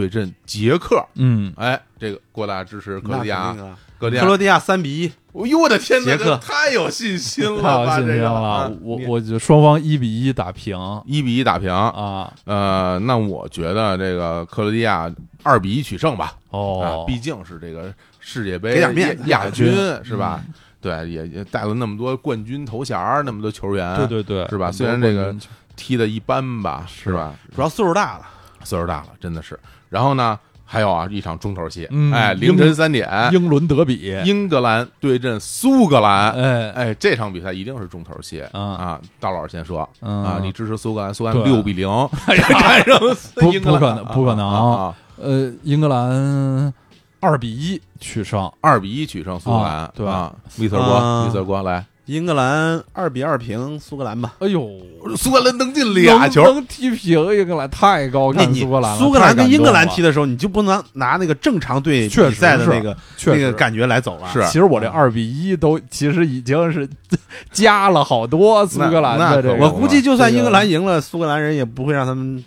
对阵捷克。嗯，哎，这个过大支持克罗地亚克罗地亚三比一，哎呦我的天哪，捷克太有信心了太有信心了我我就双方一比一打平一比一打平。啊，呃，那我觉得这个克罗地亚二比一取胜吧。啊哦，，毕竟是这个世界杯亚亚军是吧？对，也也带了那么多冠军头衔，那么多球员，对对对，是吧虽然这个踢的一般吧，是吧？主要岁数大了，岁数大了，真的是。然后呢，还有啊，一场重头戏，嗯哎，凌晨三点，英伦德比，英格兰对阵苏格兰，哎，哎，这场比赛一定是重头戏啊啊！大老师先说嗯啊，你支持苏格兰，苏格对兰六比零战胜不英格兰不可能不可能啊啊！呃，英格兰二比一取胜，二比一取胜苏格兰啊，对啊，米色哥，啊米色哥来，英格兰二比二平苏格兰吧。哎呦，苏格兰能进俩球，能能踢平英格兰，太高看你苏格兰了。苏格兰跟英格兰踢的，时候，你就不能拿那个正常队比赛的那个那个感觉来走了。是其实我这二比一都其实已经是加了好多苏格兰的我估计就算英格兰赢了，苏格兰人也不会让他们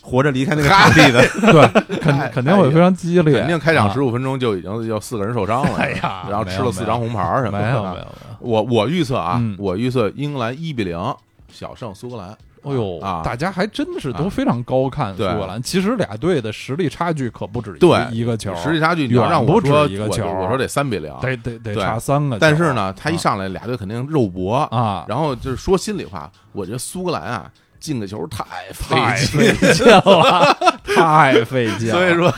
活着离开那个场地的。对，肯 肯定会非常激烈，肯定开场啊十五分钟就已经有四个人受伤了，哎呀然后吃了四张红牌什么的。没有没有没有，我我预测啊嗯，我预测英格兰一比零小胜苏格兰。哎呦，啊。大家还真的是都啊。非常高看苏格兰。其实俩队的实力差距可不止一对。一个球，实力差距，你要让我远不止说，一个球我我说得三比零。得得得对。差三个球。但是呢，他一啊。上来俩队肯定肉搏，啊，然后就是说心里话，我觉得苏格兰啊进个球太太费劲，了，太费劲了。所以说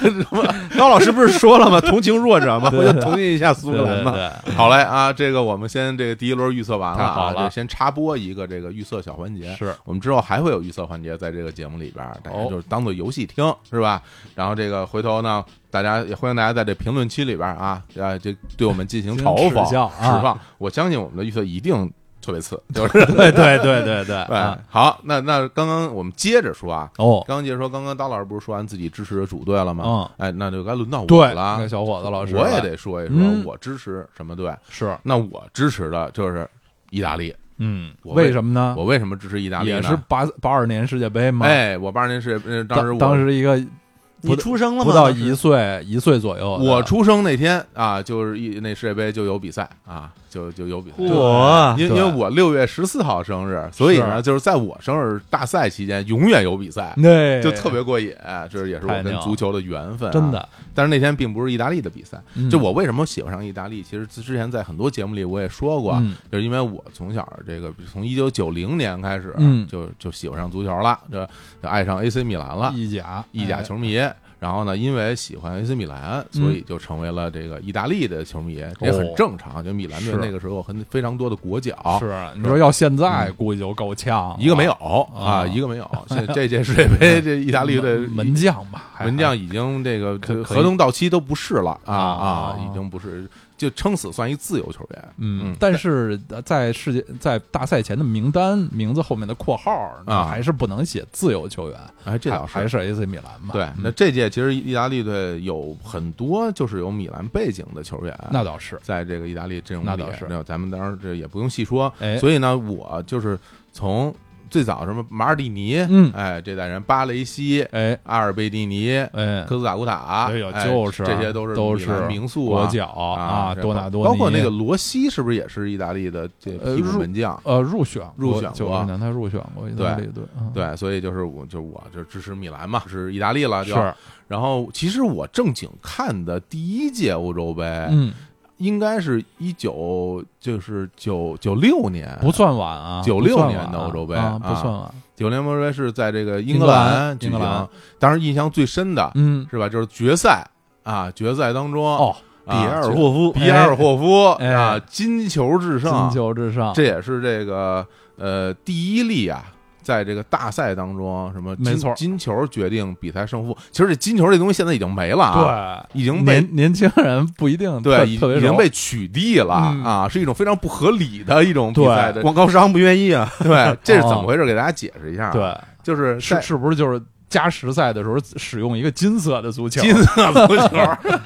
高老师不是说了吗？同情弱者吗？对我就同情一下苏格兰嘛。对，好嘞啊，这个我们先这个第一轮预测完了啊，太好了先插播一个这个预测小环节。是我们之后还会有预测环节在这个节目里边儿，大家哦就是当做游戏听，是吧？然后这个回头呢，大家也欢迎大家在这评论区里边儿啊，啊，这对我们进行嘲讽、释放。我相信我们的预测一定特别次，就是对对对对对。好，那那刚刚我们接着说啊，哦，刚刚接着说，刚刚刀老师不是说完自己支持的主队了吗？嗯，哎，那就该轮到我对，了那。小伙子老师，我也得说一说嗯我支持什么队。是，那我支持的就是意大利。嗯，我为为什么呢？我为什么支持意大利呢？也是八八二年世界杯嘛，哎，我八二年世界，杯当时我当时一个你出生了吗？不到一岁一岁左右，我出生那天啊，就是一那世界杯就有比赛啊，就就有比赛。我因为因为我六月十四号生日，所以呢，就是在我生日大赛期间，永远有比赛，对，就特别过瘾。这也是我跟足球的缘分、啊真。的，但是那天并不是意大利的比赛，嗯就我为什么喜欢上意大利？其实之前在很多节目里我也说过，嗯就是因为我从小这个从一九九零年开始，嗯就就喜欢上足球了，这就爱上 AC 米兰了，意甲意甲哎球迷。然后呢，因为喜欢 AC 米兰，所以就成为了这个意大利的球迷，这也很正常。就米兰队那个时候很非常多的国脚，是你说要现在估计就够呛，一个没有啊。啊，一个没有。现这届世界杯，这意大利的门门将吧，门将已经这个合同到期都不是了啊啊啊，已经不是，就撑死算一自由球员。嗯，但是在世界在大赛前的名单名字后面的括号啊还是不能写自由球员，哎，这倒还还是 AC 米兰嘛。对。嗯那这届其实意大利队有很多就是有米兰背景的球员，那倒是，在这个意大利阵容里，那倒是咱们当然这也不用细说。哎所以呢，我就是从最早什么马尔蒂尼，嗯。哎，这代人巴雷西、哎。阿尔贝蒂尼、哎，科斯塔古塔，哎呦哎就是这些都是都是名宿啊。国脚啊，多纳多尼，包括那个罗西，是不是也是意大利的这替补呃入门将？呃入选入选过。他入选过意大利队，嗯。对，所以就是我，就是我就支持米兰嘛，是意大利了。就。是。然后其实我正经看的第一届欧洲杯，嗯，应该是一九就是九九六年，不算晚啊，96不算晚年的欧洲杯不算晚，九年欧洲杯是在这个英格兰举行当时印象最深的嗯，是吧？就是决赛啊，决赛当中哦，啊比埃尔霍夫，比埃尔霍夫哎。啊，金球至金，球至上，这也是这个呃第一例啊。在这个大赛当中，什么金没错金球决定比赛胜负。其实这金球这东西现在已经没了啊，对，已经被年年轻人不一定对已经被取缔了嗯啊，是一种非常不合理的一种比对赛的。广告商不愿意啊。对，这是怎么回事？给大家解释一下啊。对，就是是是不是就是加时赛的时候使用一个金色的足球？金色足球，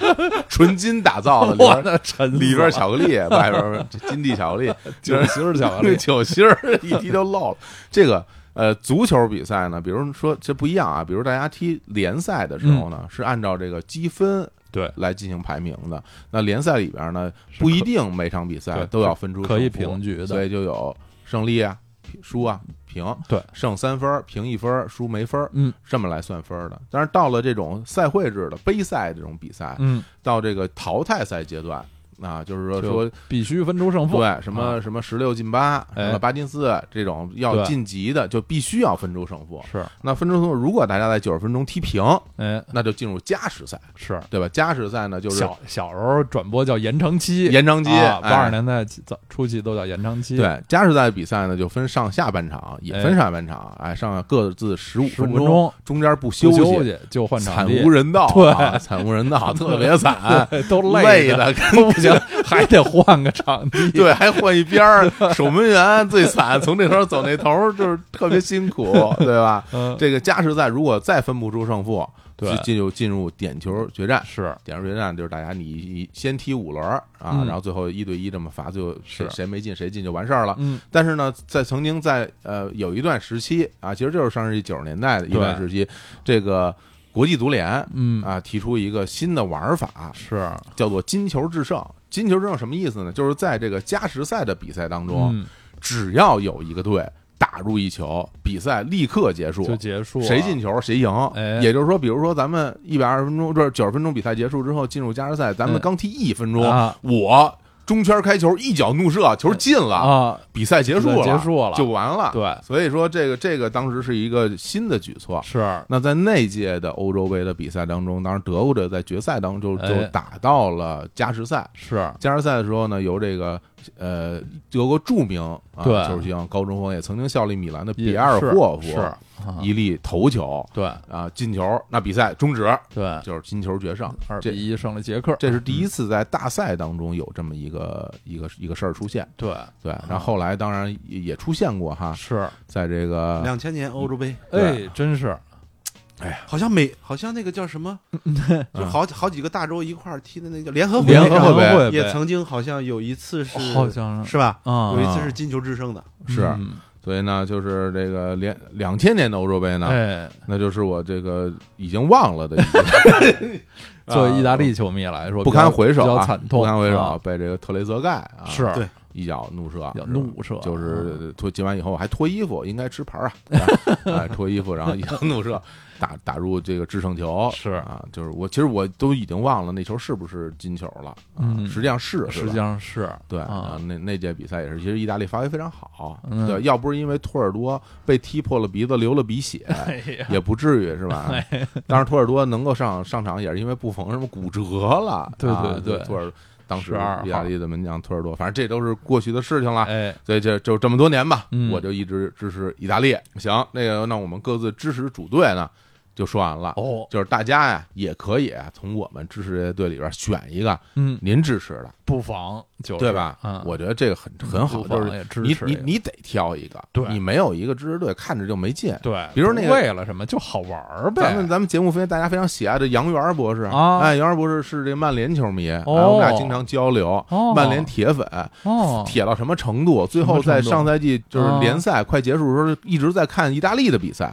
纯金打造的，里我边的沉里边巧克力，外边 金地巧克力，酒心儿巧克力，酒心儿 一滴就漏了。这个呃，足球比赛呢，比如说这不一样啊，比如大家踢联赛的时候呢，是按照这个积分对，来进行排名的。那联赛里边呢，不一定每场比赛都要分出可以平局的所以就有胜利啊、输啊、平，对，胜三分，平一分，输没分，嗯这么来算分的。但是到了这种赛会制的杯赛这种比赛，嗯，到这个淘汰赛阶段啊，就是说说必须分出胜负，对什么啊什么十六进八，哎什么八进四这种要晋级的，就必须要分出胜负。是，那分出胜负，如果大家在九十分钟踢平，哎，那就进入加时赛，是。对吧？加时赛呢，就是小小时候转播叫延长期，延长期，八十年代早初期都叫延长期，，对，加时赛比赛呢，就分上下半场，也分上下半场，哎，上下各自十五分分钟中间不休息，就换场惨，无人道，对啊惨无人道，特别惨，对都累的不行，还得换个场地，对，还换一边儿，守门员最惨，从这头走那头，就是特别辛苦，对吧？嗯，这个加时赛如果再分不出胜负，对。就进入进入点球决战。是。点球决战就是大家你你先踢五轮啊，嗯。然后最后一对一这么罚，最后谁是。谁没进谁进就完事儿了。嗯，但是呢，在曾经在呃有一段时期啊，其实就是上世纪九十年代的一段时期，这个国际足联嗯。啊提出一个新的玩法，是。叫做金球制胜。金球之后什么意思呢？就是在这个加时赛的比赛当中，嗯。只要有一个队打入一球，比赛立刻结束，就结束了，谁进球谁赢。哎。也就是说，比如说咱们一百二十分钟，这九十分钟比赛结束之后进入加时赛，咱们嗯刚踢一分钟，啊。我中圈开球一脚怒射，球进了，啊，比赛结束了，结束了就完了。对，所以说这个这个当时是一个新的举措。是那在那届的欧洲杯的比赛当中，当然德国队在决赛当中就打到了加时赛。是，加时赛的时候呢，由这个呃德国著名啊对。球星高中锋，也曾经效力米兰的比埃尔霍夫是啊。一粒头球对。啊进球，那比赛终止，对，就是金球决胜。这二比一胜了捷克，这是第一次在大赛当中有这么一个一个一个事儿出现。对，对，然后后来当然也也出现过哈，是，在这个两千年欧洲杯，哎，真是，好像美，好像那个叫什么，就好好几个大洲一块儿踢的那个叫联合会，联合会会也曾经好像有一次是，好像。是吧？啊，有一次是金球制胜的，是。嗯。所以呢，就是这个连两千年的欧洲杯呢，哎，那就是我这个已经忘了的一个，作为意大啊利球迷来说，不堪回首啊，比较惨痛，不堪回首啊，被这个特雷泽盖啊是。对。一脚怒射，怒射，就是脱进完以后还脱衣服，应该吃牌啊，哎，脱衣服，然后一脚怒射，打打入这个制胜球，是。啊，就是我其实我都已经忘了那球是不是金球了，啊嗯。实际上是，是实际上是。对啊。那那届比赛也是，其实意大利发挥非常好，嗯。对，要不是因为托尔多被踢破了鼻子，流了鼻血，哎，也不至于是吧？当然，托尔多能够上上场也是因为布冯什么骨折了，对啊对对。托尔当时意大利的门将托尔多，反正这都是过去的事情了。哎，所以就就这么多年吧，嗯。我就一直支持意大利。行，那个那我们各自支持主队呢，就说完了。哦，就是大家呀，也可以啊从我们支持这些队里边选一个嗯，您支持的，不妨就是对吧？嗯，我觉得这个很很好，就是你你你得挑一个，对你没有一个支持队，看着就没劲。对，比如那个为了什么就好玩儿呗，咱们咱们节目非大家非常喜爱的杨元博士啊哎，杨元博士是这曼联球迷，我们俩经常交流，哦曼联铁粉，哦，铁到什么程度？最后在上赛季就是联赛快结束的时候，一直在看意大利的比赛。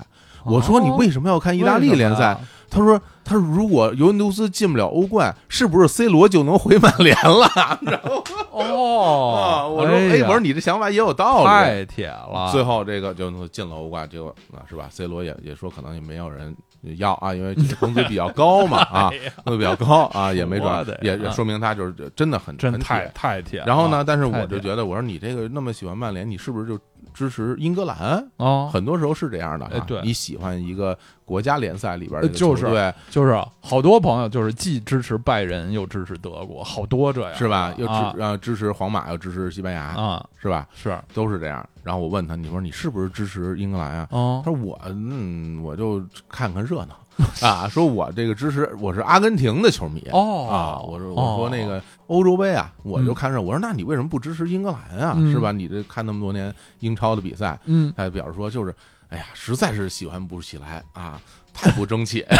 我说你为什么要看意大利联赛？他说他说如果尤文图斯进不了欧冠，是不是 C 罗就能回曼联了？然后哦啊，，我说哎哎，我说你这想法也有道理。太铁了，最后这个就进了欧冠，结果啊是吧？C 罗也也说可能也没有人要啊，因为工资比较高嘛啊，工资比较高啊，也没准也也啊说明他就是真的很很真太铁太铁。然后呢，但是我就觉得，我说你这个那么喜欢曼联，你是不是就支持英格兰？哦，很多时候是这样的啊。哎对你喜欢一个国家联赛里边的呃就是对，就是好多朋友就是既支持拜仁又支持德国，好多这样是吧？又啊支呃支持皇马，又支持西班牙，啊，是吧？是都是这样。然后我问他，你说你是不是支持英格兰啊？哦他说我嗯，我就看看热闹 啊。说我这个支持我是阿根廷的球迷哦啊。我说哦我说那个欧洲杯啊，我就嗯看热。我说那你为什么不支持英格兰啊？嗯是吧？你这看那么多年英超的比赛，嗯，他表示说就是，哎呀，实在是喜欢不起来啊，太不争气。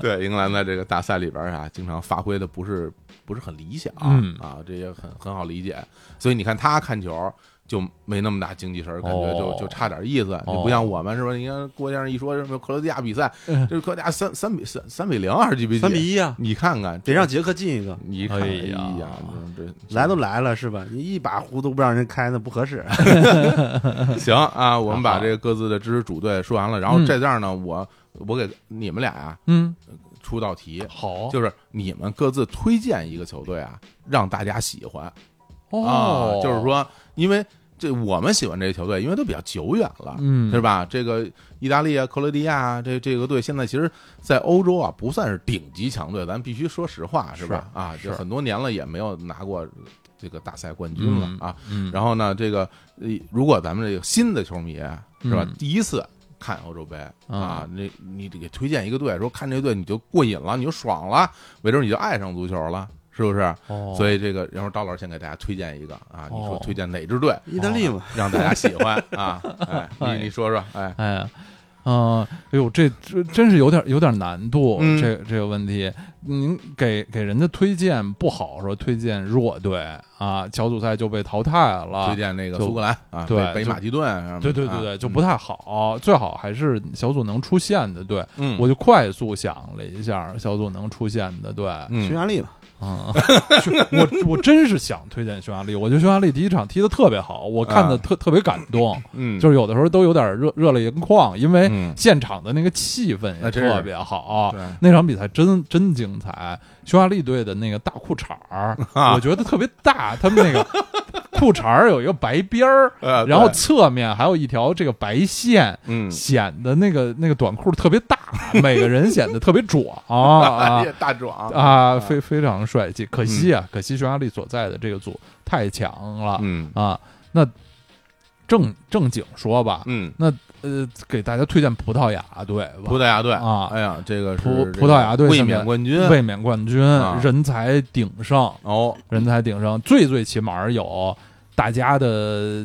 对，英格兰在这个大赛里边啊，经常发挥的不是不是很理想、嗯啊，这也很很好理解。所以你看他看球。就没那么大精气神儿，感觉就哦就差点意思。你哦不像我们是吧？你看郭先生一说什么克罗地亚比赛，嗯这是克罗地亚三三比三三比零还是几比几？三比一啊，你看看，得让捷克进一个。你看，哎哎呀呀，这这来都来了是吧？你一把壶都不让人开，那不合适。行啊，我们把这个各自的支持主队说完了，然后嗯这样呢，我我给你们俩呀嗯，出道题，好，就是你们各自推荐一个球队啊，让大家喜欢哦啊，，就是，说，因为这我们喜欢这些球队，因为都比较久远了。嗯，是吧？这个意大利啊、克罗地亚啊，这这个队现在其实，在欧洲啊不算是顶级强队，咱必须说实话，是吧？啊，就很多年了也没有拿过这个大赛冠军了嗯啊。嗯，然后呢，这个呃如果咱们这个新的球迷是吧，嗯第一次看欧洲杯嗯啊，那你得给推荐一个队，说看这队你就过瘾了，你就爽了，没准你就爱上足球了，是不是？哦，所以这个，然后赵老师先给大家推荐一个啊，你说哦推荐哪支队意大利嘛，让大家喜欢 啊？哎，哎你你说说，哎，哎呀，嗯、哎呦，这这真是有点有点难度，嗯这这个问题，您给给人家推荐不好说推荐弱队啊，小组赛就被淘汰了，推荐那个苏格兰啊，对北北马其顿对对对对，就不太好，最好还是小组能出线的队。嗯，我就快速想了一下，小组能出线的队，嗯匈牙利嘛，啊，我我真是想推荐匈牙利，我觉得匈牙利第一场踢的特别好，我看的啊特特别感动，嗯，就是有的时候都有点热热泪盈眶，因为嗯现场的那个气氛也特别好啊，那场比赛真真精彩。匈牙利队的那个大裤衩儿，啊我觉得特别大，他们那个 裤衩儿有一个白边儿，呃然后侧面还有一条这个白线，嗯，显得那个那个短裤特别大，每个人显得特别壮啊 大壮。啊，非非常帅气。可惜啊，可惜匈牙利所在的这个组太强了嗯。啊。那正正经说吧，嗯，呃，给大家推荐葡萄牙队吧，葡萄牙队啊。哎呀，这个是葡葡萄牙队卫冕冠军。卫冕冠军啊，人才鼎盛，哦，人才鼎盛，最最起码有大家的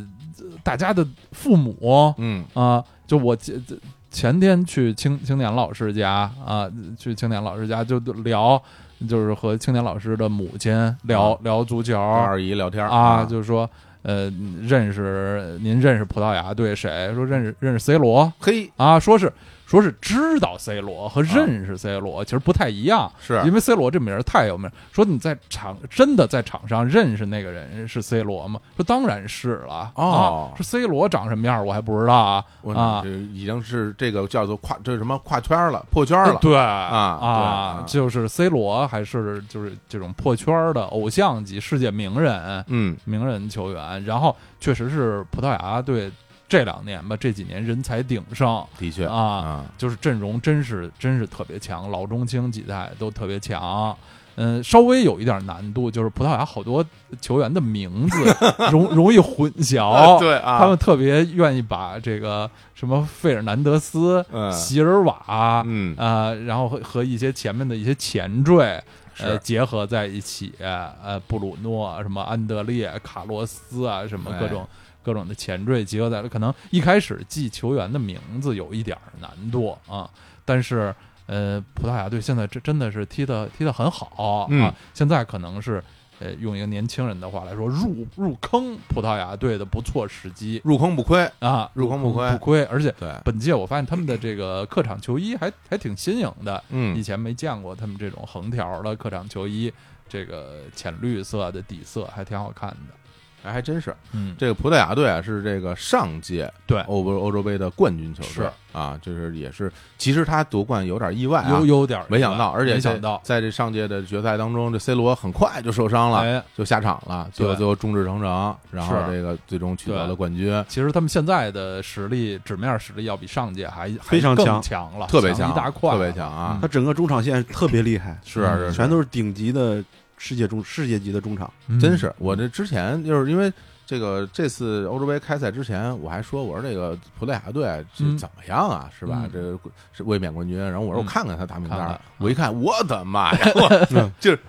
大家的父母嗯。啊，就我前前天去青青年老师家啊，去青年老师家就聊，就是和青年老师的母亲聊、啊。聊足球跟二姨聊天啊，就是说。呃，认识您认识葡萄牙队谁？说认识认识 C 罗嘿啊，说是说是知道 C 罗和认识 C 罗、其实不太一样，是因为 C 罗这名儿太有名。说你在场真的在场上认识那个人是 C 罗吗？说当然是了。哦啊说 C 罗长什么样我还不知道啊我啊这。已经是这个叫做跨这什么跨圈了破圈了对啊对啊就是 C 罗还是就是这种破圈儿的偶像级世界名人，嗯名人球员。然后确实是葡萄牙队这两年吧，这几年人才鼎盛，的确啊啊。就是阵容真是真是特别强，老中青几代都特别强。嗯，稍微有一点难度，就是葡萄牙好多球员的名字 容容易混淆，对啊。他们特别愿意把这个什么费尔南德斯、嗯。席尔瓦，嗯。呃，然后和和一些前面的一些前缀。呃，结合在一起，呃，布鲁诺、什么安德烈、卡洛斯啊，什么各种、各种的前缀结合在了，可能一开始记球员的名字有一点儿难度啊，但是呃，葡萄牙队现在真真的是踢的踢的很好、嗯。啊，现在可能是呃用一个年轻人的话来说，入入坑葡萄牙队的不错时机。入坑不亏。啊，入坑不亏。不亏，而且对。本届我发现他们的这个客场球衣还还挺新颖的，嗯。以嗯前没见过他们这种横条的客场球衣，这个浅绿色的底色还挺好看的。哎还真是嗯，这个葡萄牙队啊是这个上届对，欧洲欧洲杯的冠军球队是啊，就是也是其实他夺冠有点意外啊有。有点没想到，而且没想到，在这上届的决赛当中，这 C 罗很快就受伤了，哎，就下场了，最后最后众志成城，然后这个最终取得了冠军，其实他们现在的实力，纸面实力要比上届还还更非常强强了，特别强强一大块，特别强啊他整个中场线特别厉害，嗯是是是全都是顶级的世界中世界级的中场。嗯真是我这之前就是因为这个这次欧洲杯开赛之前，我还说我说这个葡萄牙队这嗯怎么样啊，是吧？嗯这卫冕冠军，然后我说我嗯看看他大名单儿看看，我一看，我的妈呀，我 就是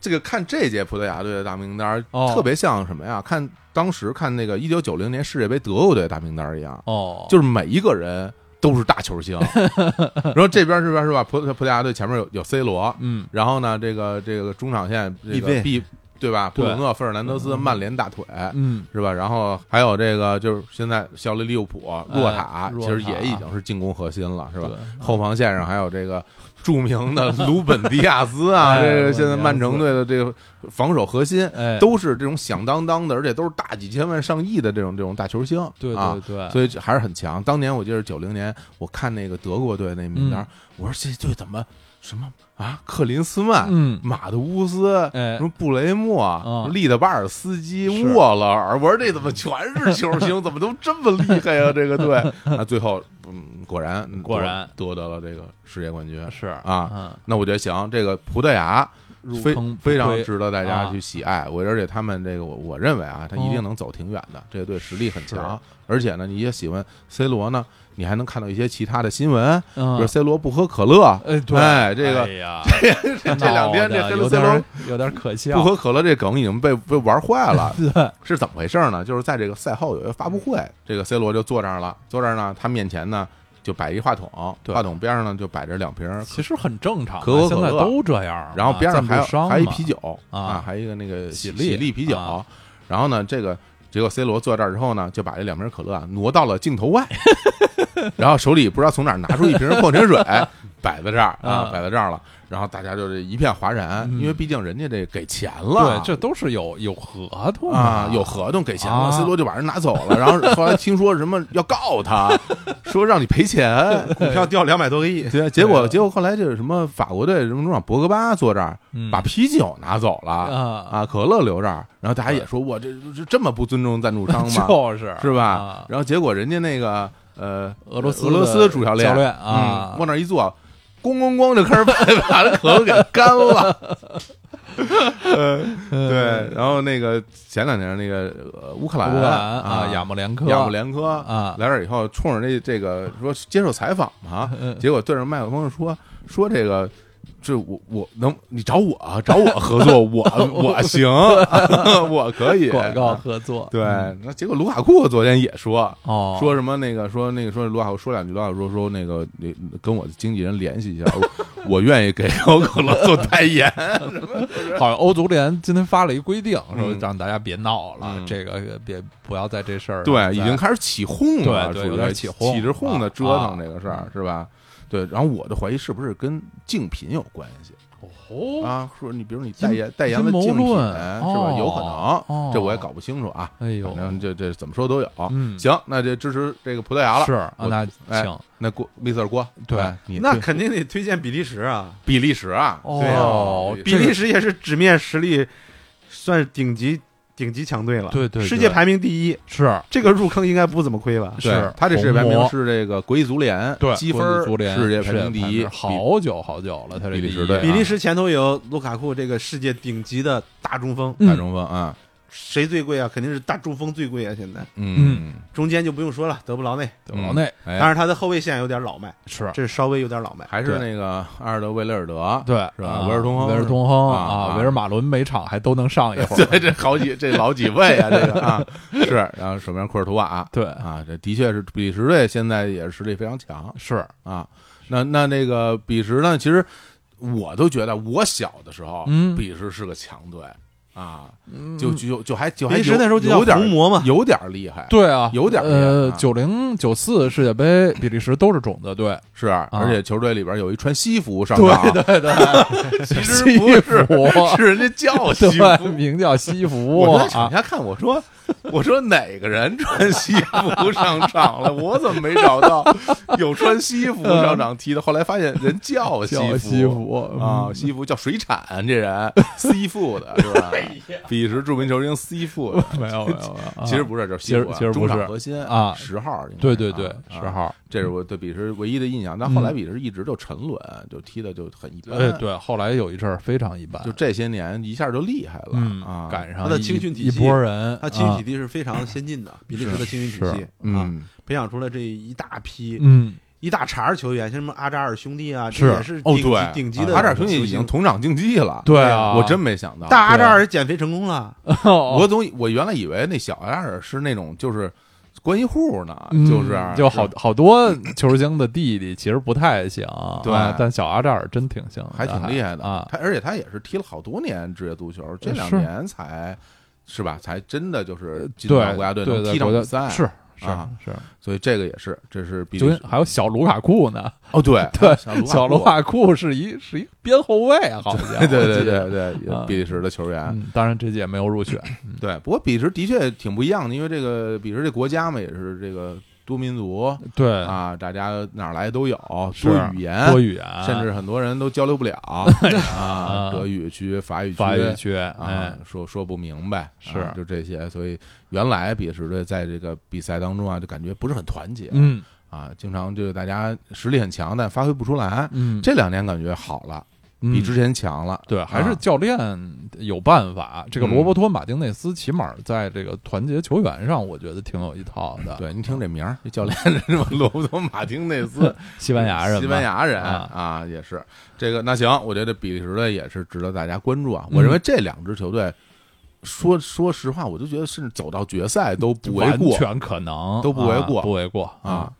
这个看这届葡萄牙队的大名单，哦特别像什么呀？看当时看那个一九九零年世界杯德国队大名单一样，哦，就是每一个人。都是大球星，然后这边这边是吧？葡葡萄牙队前面有有 C 罗，嗯然后呢，这个这个中场线这个 B 对吧？布鲁诺、费尔南德斯、曼联大腿，嗯是吧？然后还有这个就是现在效力利物浦洛塔，洛其实也已经是进攻核心了，是吧？后防线上还有这个著名的鲁本迪亚斯啊，哎这个现在曼城队的这个防守核心哎，都是这种响当当的，而且都是大几千万、上亿的这种这种大球星，对啊。对对，所以还是很强。当年我记得九零年，我看那个德国队那名单，嗯。我说这队怎么什么啊？克林斯曼、嗯马特乌斯、哎什么布雷默、嗯利德巴尔斯基、沃勒尔，我说这怎么全是球星？怎么都这么厉害啊？这个队那，最后嗯，果然嗯果然夺得了这个世界冠军。是啊嗯，那我觉得行，这个葡萄牙非非常值得大家啊去喜爱。我而且他们这个我我认为啊，他一定哦能走挺远的。这个队实力很强，而且呢，你也喜欢 C 罗呢，你还能看到一些其他的新闻，比嗯如 C 罗不喝可乐，哎对，哎这个哎呀，这两天这 C 罗点有点可笑，不喝可乐这梗已经被被玩坏了。对，是怎么回事呢？就是在这个赛后有一个发布会，这个 C 罗就坐这儿了，坐这儿呢，他面前呢就摆一话筒，话筒边上呢就摆着两瓶，其实很正常啊，可口可乐。都这样啊。然后边上还还有一啤酒啊。还有一个那个喜喜力力啤酒啊。然后呢，这个结果 C 罗坐这儿之后呢，就把这两瓶可乐啊挪到了镜头外，然后手里不知道从哪儿拿出一瓶矿泉水 摆在这儿啊啊，摆在这儿了。然后大家就是一片哗然，嗯因为毕竟人家这给钱了，对，这都是有有合同啊，有合同给钱了啊，C 罗就把人拿走了。然后后来听说什么要告他，说让你赔钱。股票掉两百多个亿，对，结果结果后来就是什么法国队什么中场博格巴坐这儿，嗯把啤酒拿走了啊啊，可乐留这儿，然后大家也说我这这这么不尊重赞助商吗？就是是吧啊？然后结果人家那个呃俄罗斯俄罗斯主教练啊嗯往那儿一坐，咣咣咣就开始把把这可乐给干了。呃，对，然后那个前两年那个呃乌克兰乌克兰啊亚莫连科亚莫连科啊来这儿以后，冲着这这个说接受采访嘛，嗯结果对着麦克风说说这个。这我我能你找我找我合作，我我 行，我可以。广告合作，对，那结果卢卡库昨天也说哦，说什么那个说那个说卢卡库说两句，卢卡库说说那个你跟我的经纪人联系一下，我我愿意给可口可乐做代言。好像欧足联今天发了一规定，说嗯。让大家别闹了，嗯。这个别不要在这事儿对，已经开始起哄了，对对有点起哄起着哄的啊折腾啊这个事儿是吧？对，然后我的怀疑是不是跟竞品有关系哦，啊？说你比如你代言代言了阴谋竞品论是吧？有可哦能，这我也搞不清楚啊。哎呦反，正这这怎么说都有。嗯行，那就支持这个葡萄牙了。是那哎请那郭密瑟尔郭，对哎你那肯定得推荐比利时啊，比利时啊，对啊哦，比利时也是纸面实力，算是顶级顶级强队了，对对对。世界排名第一，是。这个入坑应该不怎么亏吧？是。他这世界排名是这个国际足联对积分足联世界排名第一，好久好久了，他这比利时队啊。比利时前头有卢卡库这个世界顶级的大中锋，嗯。大中锋啊，谁最贵啊？肯定是大中锋最贵啊！现在。嗯，中间就不用说了，德布劳内，德布劳内但是他的后卫线有点老迈，是。这稍微有点老迈。还是那个阿尔德维雷尔德，对。是吧啊维尔通亨维尔通亨啊维尔马伦每场还都能上一会儿，对，这好几这老几位啊，这个啊 是，然后守门员库尔图瓦对。啊，这的确是比利时队现在也是实力非常强是。啊。那那那个比利时呢，其实我都觉得我小的时候，嗯。比利时是个强队啊，就就就还就还比利时有那时候就叫有点红魔嘛，有点厉害，对啊，有点厉害呃，啊九零九四世界杯，比利时都是种子队，是，而且球队里边有一穿西服上场，对对，其实西不是，服是人家叫西服。名叫西服我在场啊，下看，我说 我说哪个人穿西服上场了？我怎么没找到有穿西服上场踢的？后来发现人叫西服啊，西服叫水产，这人 西服的是吧？比利时著名球星西服的，没有没有没有啊，其实不是，就是西服啊其实不中场是核心啊十号对对对啊，十号，这是我对比利时唯一的印象。但后来比利时一直就沉沦，就踢的就很一般。哎，对，后来有一阵儿非常一般，就这些年一下就厉害了嗯啊！赶上他的青训体系一波人，他青训体啊系是非常 先进的，比利时的青训体是系啊，嗯，培养出了这一大批嗯，一大茬儿球员，像什么阿扎尔兄弟啊，也是顶级哦对，顶级的阿扎尔兄弟已经同场竞技了，对啊，我真没想到。大阿扎尔减肥成功了，我我总我原来以为那小阿扎尔是那种就是关系户呢，嗯就是就好好多球星的弟弟其实不太行，对啊但小阿扎尔真挺行，还挺厉害的啊，他而且他也是踢了好多年职业足球，这两年才是吧？才真的就是进国家队对能踢场比赛，是是啊是，所以这个也是，这是比就利时。还有小卢卡库呢，哦，对。对小小卢卢卡库是一是一边后卫啊，好像。对对对对 比利时的球员，嗯，当然这届没有入选，嗯。对，不过比利时的确挺不一样的，因为这个比利时这国家嘛，也是这个多民族对，啊，大家哪儿来都有，是。多语言，多语言，甚至很多人都交流不了 啊，德语区、法语区、法语区，啊哎，，说说不明白，是。啊就这些，所以原来比利时队在这个比赛当中啊，就感觉不是很团结，嗯。啊，经常就是大家实力很强，但发挥不出来。嗯，这两年感觉好了，嗯比之前强了，对，还是啊教练有办法。这个嗯罗伯托·马丁内斯起码在这个团结球员上，我觉得挺有一套的。，对，您听这名儿，这教练是吧？罗伯托·马丁内斯，西班牙人，西班牙人啊啊，也是这个。那行，我觉得比利时队也是值得大家关注啊。嗯我认为这两支球队，说说实话，我就觉得甚至走到决赛都不为完过全可能都不为过啊不为过啊。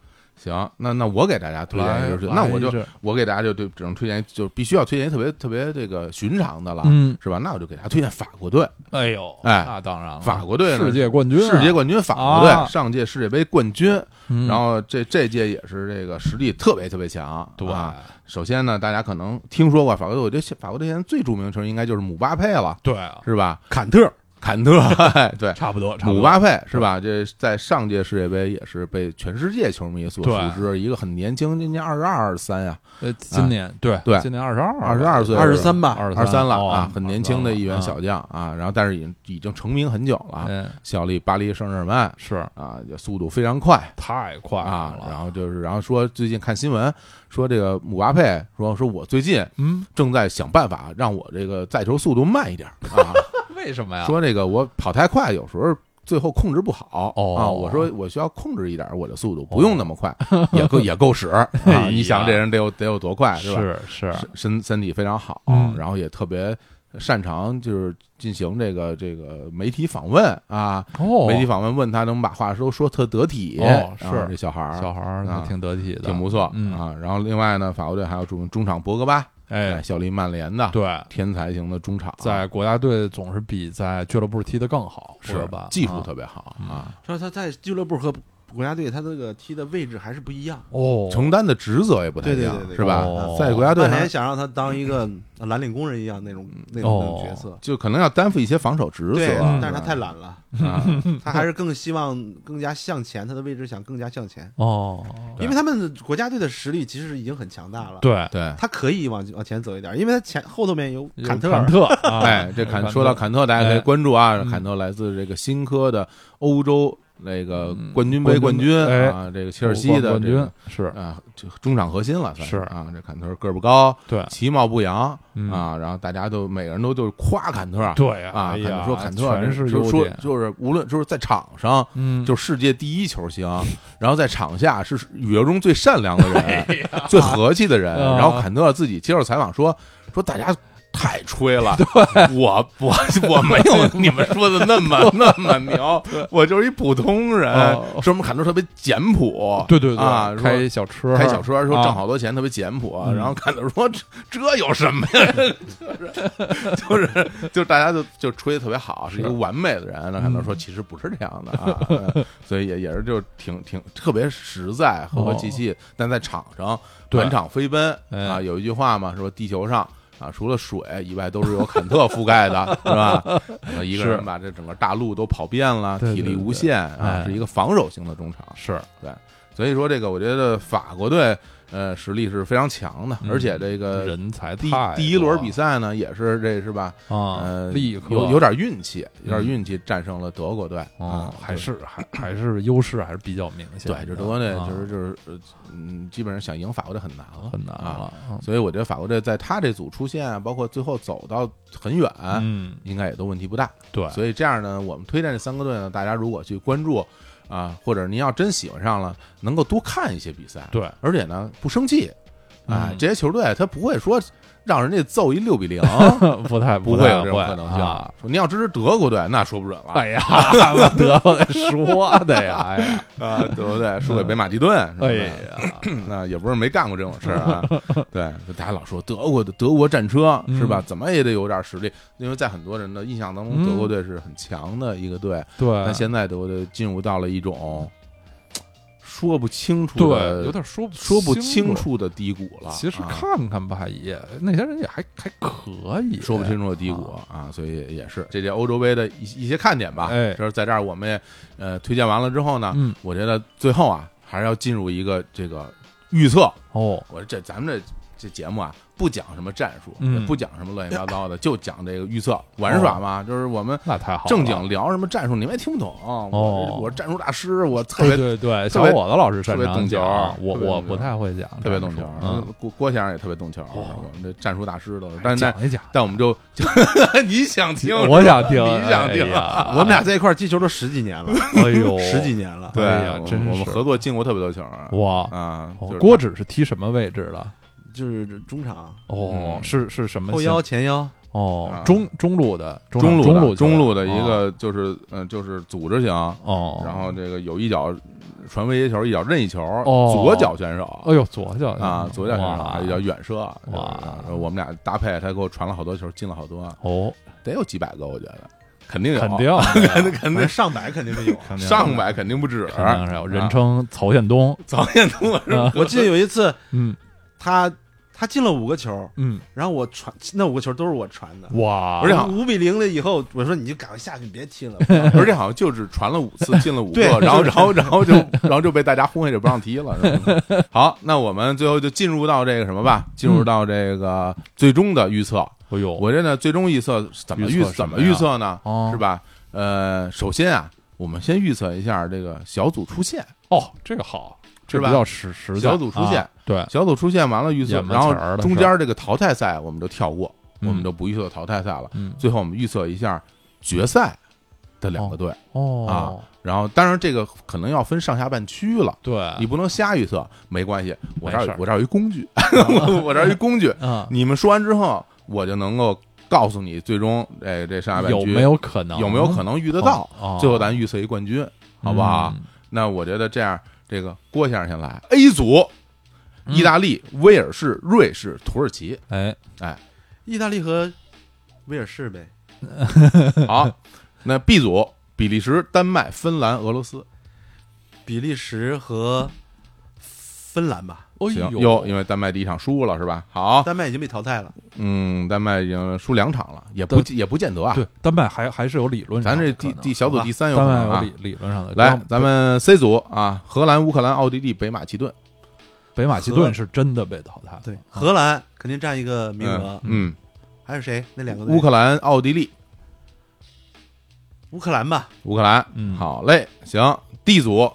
行，那那我给大家推荐一个，那我就我给大家就对只能推荐，就必须要推荐一特别特别这个寻常的了，嗯，是吧？那我就给大家推荐法国队。哎呦，哎，那当然了，法国队世界冠军，世界冠军，法国队上届世界杯冠军，然后这这届也是这个实力特别特别强，对吧？首先呢，大家可能听说过法国队，我觉得法国队现在最著名的球员应该就是姆巴佩了，对，是吧？坎特。坎特，对，差不多，姆巴佩是吧？这在上届世界杯也是被全世界球迷所熟知，一个很年轻，今年二十二、二十三呀。呃，今年对对，今年二十二，二十二岁，二十三吧，二十三了啊，很年轻的一员小将啊。然后，但是已经已经成名很久了，效力巴黎圣日耳曼是啊，速度非常快，太快啊。然后就是，然后说最近看新闻说这个姆巴佩说说我最近嗯正在想办法让我这个在球速度慢一点啊。为什么呀？说那个我跑太快，有时候最后控制不好哦啊。我说我需要控制一点我的速度，不用那么快，也够也够使 啊。你想这人得有得有多快，是吧？是是，身身体非常好，然后也特别擅长就是进行这个这个媒体访问啊。哦，媒体访问问他能把话说说特得体哦，是这小孩儿小孩儿挺得体的，挺不错啊。然后另外呢，法国队还有中中场博格巴。哎，效力曼联的，对，天才型的中场，在国家队总是比在俱乐部踢得更好，是吧？技术特别好啊。说他在俱乐部和国家队，他这个踢的位置还是不一样哦，承担的职责也不太一样，是吧？在国家队，曼联想让他当一个蓝领工人一样那种那种角色，就可能要担负一些防守职责，但是他太懒了。啊，他还是更希望更加向前，他的位置想更加向前哦，因为他们国家队的实力其实已经很强大了。对对，他可以往往前走一点，因为他前后头面有坎特。坎特，哎，这坎说到坎特，大家可以关注啊。坎特来自这个新科的欧洲那个冠军杯冠军啊，这个切尔西的冠军是啊，就中场核心了，算是啊。这坎特个儿不高，对，其貌不扬啊。然后大家都每个人都就是夸坎特，对啊，说坎特全是说说就是无论就是在场上，嗯，就世界第一球星，然后在场下是宇宙中最善良的人，最和气的人。然后坎特自己接受采访说说大家。太吹了，我我我没有你们说的那么 那么牛，我就是一普通人。说我们砍头特别简朴，对对对啊，开小车，开小车，说挣好多钱，特别简朴。然后砍头说这这有什么呀？就是就是就大家就就吹的特别好，是一个完美的人。那坎特说其实不是这样的啊，所以也也是就挺挺特别实在和和气气，但在场上满场飞奔啊，有一句话嘛，说地球上。啊，除了水以外，都是由坎特覆盖的，是吧？一个人把这整个大陆都跑遍了，体力无限啊，是一个防守型的中场，是对。所以说，这个我觉得法国队。呃，实力是非常强的，而且这个人才第第一轮比赛呢，也是这是吧？啊，呃，立刻有有点运气，有点运气战胜了德国队啊，还是还还是优势还是比较明显。对，这德国队就是就是嗯，基本上想赢法国队很难了，很难了。所以我觉得法国队在他这组出现，包括最后走到很远，嗯，应该也都问题不大。对，所以这样呢，我们推荐这三个队呢，大家如果去关注啊，或者您要真喜欢上了，能够多看一些比赛，对，而且呢不生气。啊，这些球队他不会说让人家揍一六比零，不太不会有这种可能性。说你要支持德国队，那说不准了。哎呀，德国队说的呀，哎呀，啊，德国队输给北马其顿，哎呀，那也不是没干过这种事儿啊。对，大家老说德国的德国战车是吧？怎么也得有点实力，因为在很多人的印象当中，德国队是很强的一个队。对，但现在德国队进入到了一种。说不清楚，对，有点说不说不清楚的低谷了。其实看看吧，也那些人也还还可以，说不清楚的低谷啊，所以也是这届欧洲杯的一一些看点吧。哎，就是在这儿我们也呃推荐完了之后呢，嗯，我觉得最后啊还是要进入一个这个预测哦。我这咱们这这节目啊。不讲什么战术，也不讲什么乱七八糟的，就讲这个预测玩耍嘛。就是我们那太好，正经聊什么战术，你们也听不懂。哦，我战术大师，我特别对对，小伙子老师特别懂球，我我不太会讲，特别懂球。郭郭先生也特别懂球，我们这战术大师都是。但讲一讲，但我们就 你想听，我想听，你想听。我们俩在一块踢球都十几年了，哎呦，十几年了。对呀，真我们合作进过特别多球啊哇啊！郭指是踢什么位置的？就是中场。哦，是是什么后腰前腰啊，哦中中路的中中路中路路中路的一个就是嗯就是组织型，哦，然后这个有一脚传威胁球，一脚任意球，哦。左脚选手哎呦左脚啊，左脚选手一脚远射，哇我们俩搭配，他给我传了好多球，进了好多，哦，得有几百个，我觉得。肯定有，肯定 肯定肯定上百肯定得有。上百肯定不止，肯定是有人称曹宪东，早点多是吧啊。我记得有一次嗯。他他进了五个球，嗯，然后我传那五个球都是我传的。哇，而且好五比零了以后，我说你就赶快下去，你别踢了。而且好像就只传了五次，进了五个，然后然后然后就然后就被大家轰下去不让踢了。好，那我们最后就进入到这个什么吧，进入到这个最终的预测。哎呦，我这呢，最终预测怎么预怎么预测呢？哦。是吧？呃，首先啊，我们先预测一下这个小组出线，哦，这个好，这是吧？比较实实小组出线。啊对，小组出线完了预测，然后中间这个淘汰赛我们就跳过，嗯我们就不预测淘汰赛了。嗯，最后我们预测一下决赛的两个队，哦啊，然后当然这个可能要分上下半区了。对，你不能瞎预测，没关系，我这我这儿有一工具，我这儿有一工具，嗯，你们说完之后，我就能够告诉你最终哎这上下半区有没有可能？有没有可能遇得到？哦？最后咱预测一冠军，好不好？嗯那我觉得这样，这个郭先生先来 A 组，嗯意大利、威尔士、瑞士、土耳其。哎哎，意大利和威尔士呗，好，那 B 组，比利时、丹麦、芬兰、俄罗斯。比利时和芬兰吧。行，哎呦，哟，因为丹麦第一场输了是吧？好，丹麦已经被淘汰了，嗯，丹麦已经输两场了，也不也不见得啊。对，丹麦还还是有理论上咱这第第小组第三有可能啊。麦有理理论上的。来，咱们 C 组啊，荷兰、乌克兰、奥地利、北马其顿。北马其顿是真的被淘汰了，对，荷兰肯定占一个名额，嗯，还有谁？那两个乌克兰、奥地利、乌克兰吧，乌克兰。嗯。好嘞，行。D 组，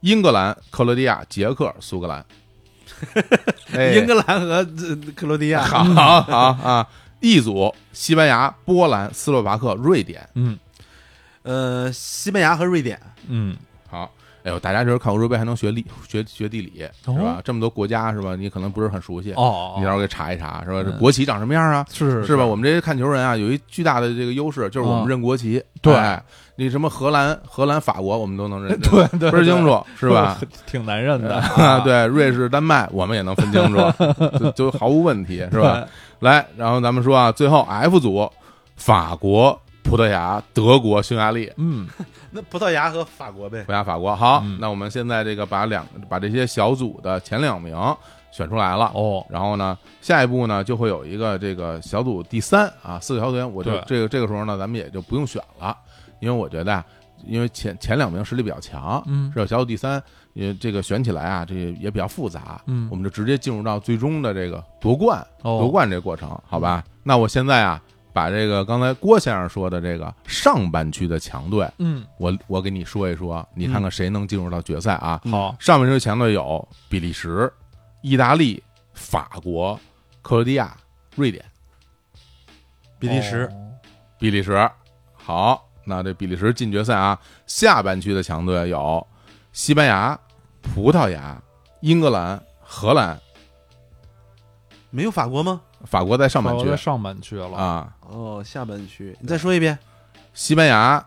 英格兰、克罗地亚、捷克、苏格兰。哎。英格兰和这克罗地亚。好好好啊。E 组，西班牙、波兰、斯洛伐克、瑞典。嗯。呃，西班牙和瑞典，嗯，好，哎呦，大家这是看欧洲杯还能学历学学地理是吧哦？这么多国家是吧？你可能不是很熟悉，哦，你到时候给查一查是吧？国旗长什么样啊？是是吧？我们这些看球人啊，有一巨大的这个优势，就是我们嗯认国旗。对哎你什么荷兰、荷兰、法国，我们都能认，对对分清楚 是吧？？挺难认的啊，，对，瑞士、丹麦，我们也能分清楚，就就毫无问题，是吧？来，然后咱们说啊，最后 F 组，法国、葡萄牙、德国、匈牙利。嗯，那葡萄牙和法国呗葡。萄牙、法国，好，嗯那我们现在这个把两把这些小组的前两名选出来了，哦，然后呢，下一步呢就会有一个这个小组第三啊，四个小组员，我就对这个这个时候呢，咱们也就不用选了，因为我觉得啊，因为前前两名实力比较强，嗯是吧？小组第三，也这个选起来啊，这也比较复杂，嗯我们就直接进入到最终的这个夺冠，哦夺冠这个过程，好吧？那我现在啊，把这个刚才郭先生说的这个上半区的强队，嗯，我我给你说一说，你看看谁能进入到决赛啊？好，上半区强队有比利时、意大利、法国、克罗地亚、瑞典。比利时，哦比利时，好，那这比利时进决赛啊。下半区的强队有西班牙、葡萄牙、英格兰、荷兰，没有法国吗？法国在上半区。在上半区了，啊。哦，下半区，你再说一遍。西班牙、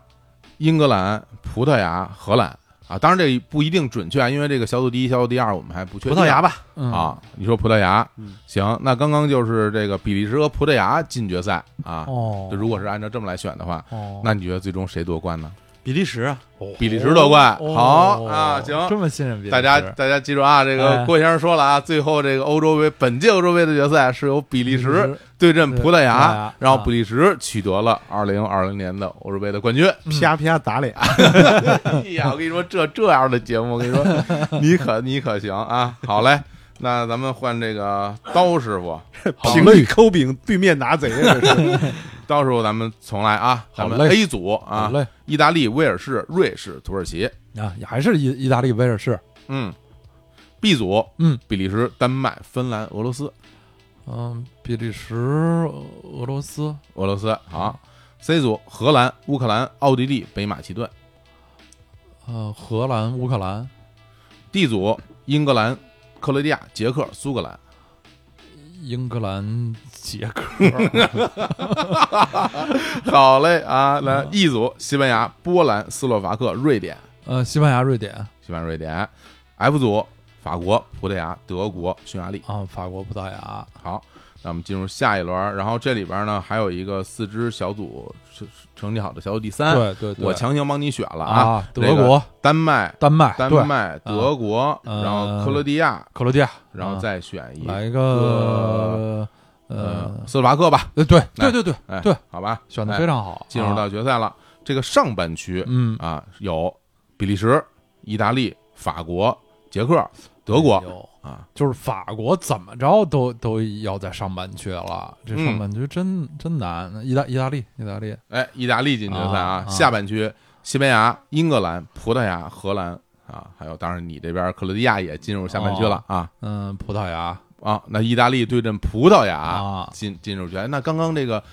英格兰、葡萄牙、荷兰。啊，当然这不一定准确啊，因为这个小组第一、小组第二我们还不确定。葡萄牙吧，嗯。啊，你说葡萄牙。嗯，行，那刚刚就是这个比利时和葡萄牙进决赛。啊。哦，就如果是按照这么来选的话，哦，那你觉得最终谁夺冠呢？比利时啊，比利时夺冠。哦。好啊行。这么信任比利时。大家大家记住啊，这个哎。郭先生说了啊，最后这个欧洲杯本届欧洲杯的决赛是由比利时对阵葡萄牙牙，然后比利时取得了二零二零年的欧洲杯的冠军。嗯。啪啪打脸。哎呀，我跟你说，这这样的节目，我跟你说，你可你可行啊！好嘞，那咱们换这个刀师傅，平地抠饼，对面拿贼 刀师傅，咱们重来啊！咱们好嘞 A 组好啊，嘞意大利、威尔士、瑞士、土耳其。啊，也还是意意大利、威尔士，嗯，B 组，嗯比利时、丹麦、芬兰、俄罗斯。嗯，比利时、俄罗斯，俄罗斯好。C 组，荷兰、乌克兰、奥地利、北马其顿。呃，荷兰、乌克兰、D 组，英格兰、克罗地亚、捷克、苏格兰。英格兰、捷克，好嘞啊，来 E 组西班牙、波兰、斯洛伐克、瑞典，呃，西班牙、瑞典西班牙、瑞典。F 组法国、葡萄牙、德国、匈牙利。啊，法国、葡萄牙，好，那我们进入下一轮，然后这里边呢还有一个四支小组成成绩好的小组第三，对对对，我强行帮你选了啊，这个德国、丹麦、丹麦、丹麦、德国，呃然后克罗地亚，克罗地亚，然后啊再选一来个个呃斯洛伐克吧，呃，对来对对对，哎，对，好吧，选的哎非常好，进入到啊决赛了。这个上半区嗯，啊，有比利时、意大利、法国、捷克、德国啊，就是法国怎么着都都要在上半区了，这嗯上半区真真难。意大意大利，意大利，哎，意大利进决赛啊啊下半区西班牙、英格兰、葡萄牙、荷兰啊，还有当然你这边克罗地亚也进入下半区了啊嗯，葡萄牙啊，那意大利对阵葡萄牙啊，进进入决赛。那刚刚这个。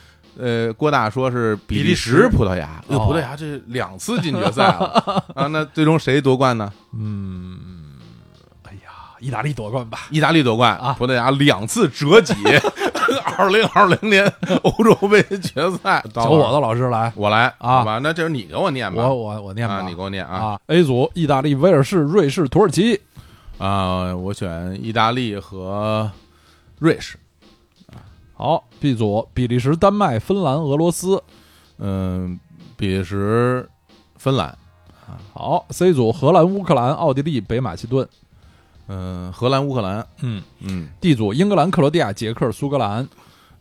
呃，郭大说是比利时葡萄牙，葡萄牙这两次进决赛了 啊！那最终谁夺冠呢？嗯，意大利夺冠吧，意大利夺冠啊。葡萄牙两次折戟，二零二零年欧洲杯决赛。找我的老师来，我来啊。好吧？那这是你给我念吧，我我我念吧，啊，你给我念啊。啊，A 组意大利、威尔士、瑞士、土耳其，啊！我选意大利和瑞士，好，B 组比利时、丹麦、芬兰、俄罗斯，嗯，比利时、芬兰，好，C 组荷兰、乌克兰、奥地利、北马其顿，嗯，荷兰、乌克兰，嗯。嗯，，D 组英格兰、克罗地亚、捷克、苏格兰，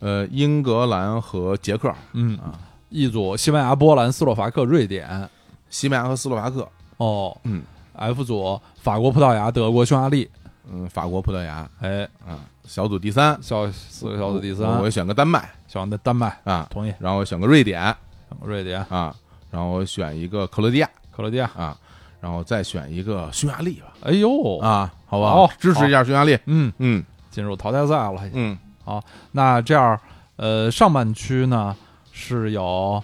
呃，英格兰和捷克，嗯啊，E 组西班牙、波兰、斯洛伐克、瑞典，西班牙和斯洛伐克，哦嗯，F 组法国、葡萄牙、德国、匈牙利，嗯，法国、葡萄牙哎，啊，小组第三，小四个小组第我三我，选个丹麦选的丹麦，啊，同意，然后选个瑞典选个瑞典、啊，然后我选一个克罗地亚克罗地亚，啊，然后再选一个匈牙利吧哎呦，啊，好吧好？好？支持一下匈牙利，嗯，嗯。进入淘汰赛了，嗯，好那这样，呃，上半区呢是有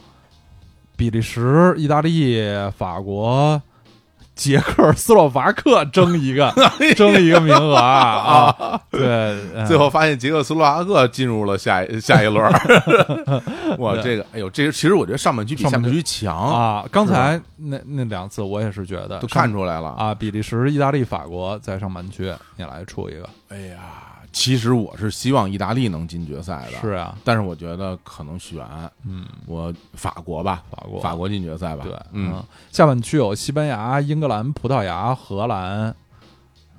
比利时、意大利、法国、捷克、斯洛伐克争一个 争一个名额啊啊！对，嗯最后发现捷克斯洛伐克进入了下一下一轮儿，哇，这个哎呦，这个其实我觉得上半区比下上半区半区强，啊，刚才那那两次我也是觉得都看出来了。啊，比利时、意大利、法国在上半区，你来出一个，哎呀，其实我是希望意大利能进决赛的，是啊，但是我觉得可能选嗯，我法国吧，法国，法国进决赛吧，对，嗯，，下半区有西班牙、英格兰、葡萄牙、荷兰，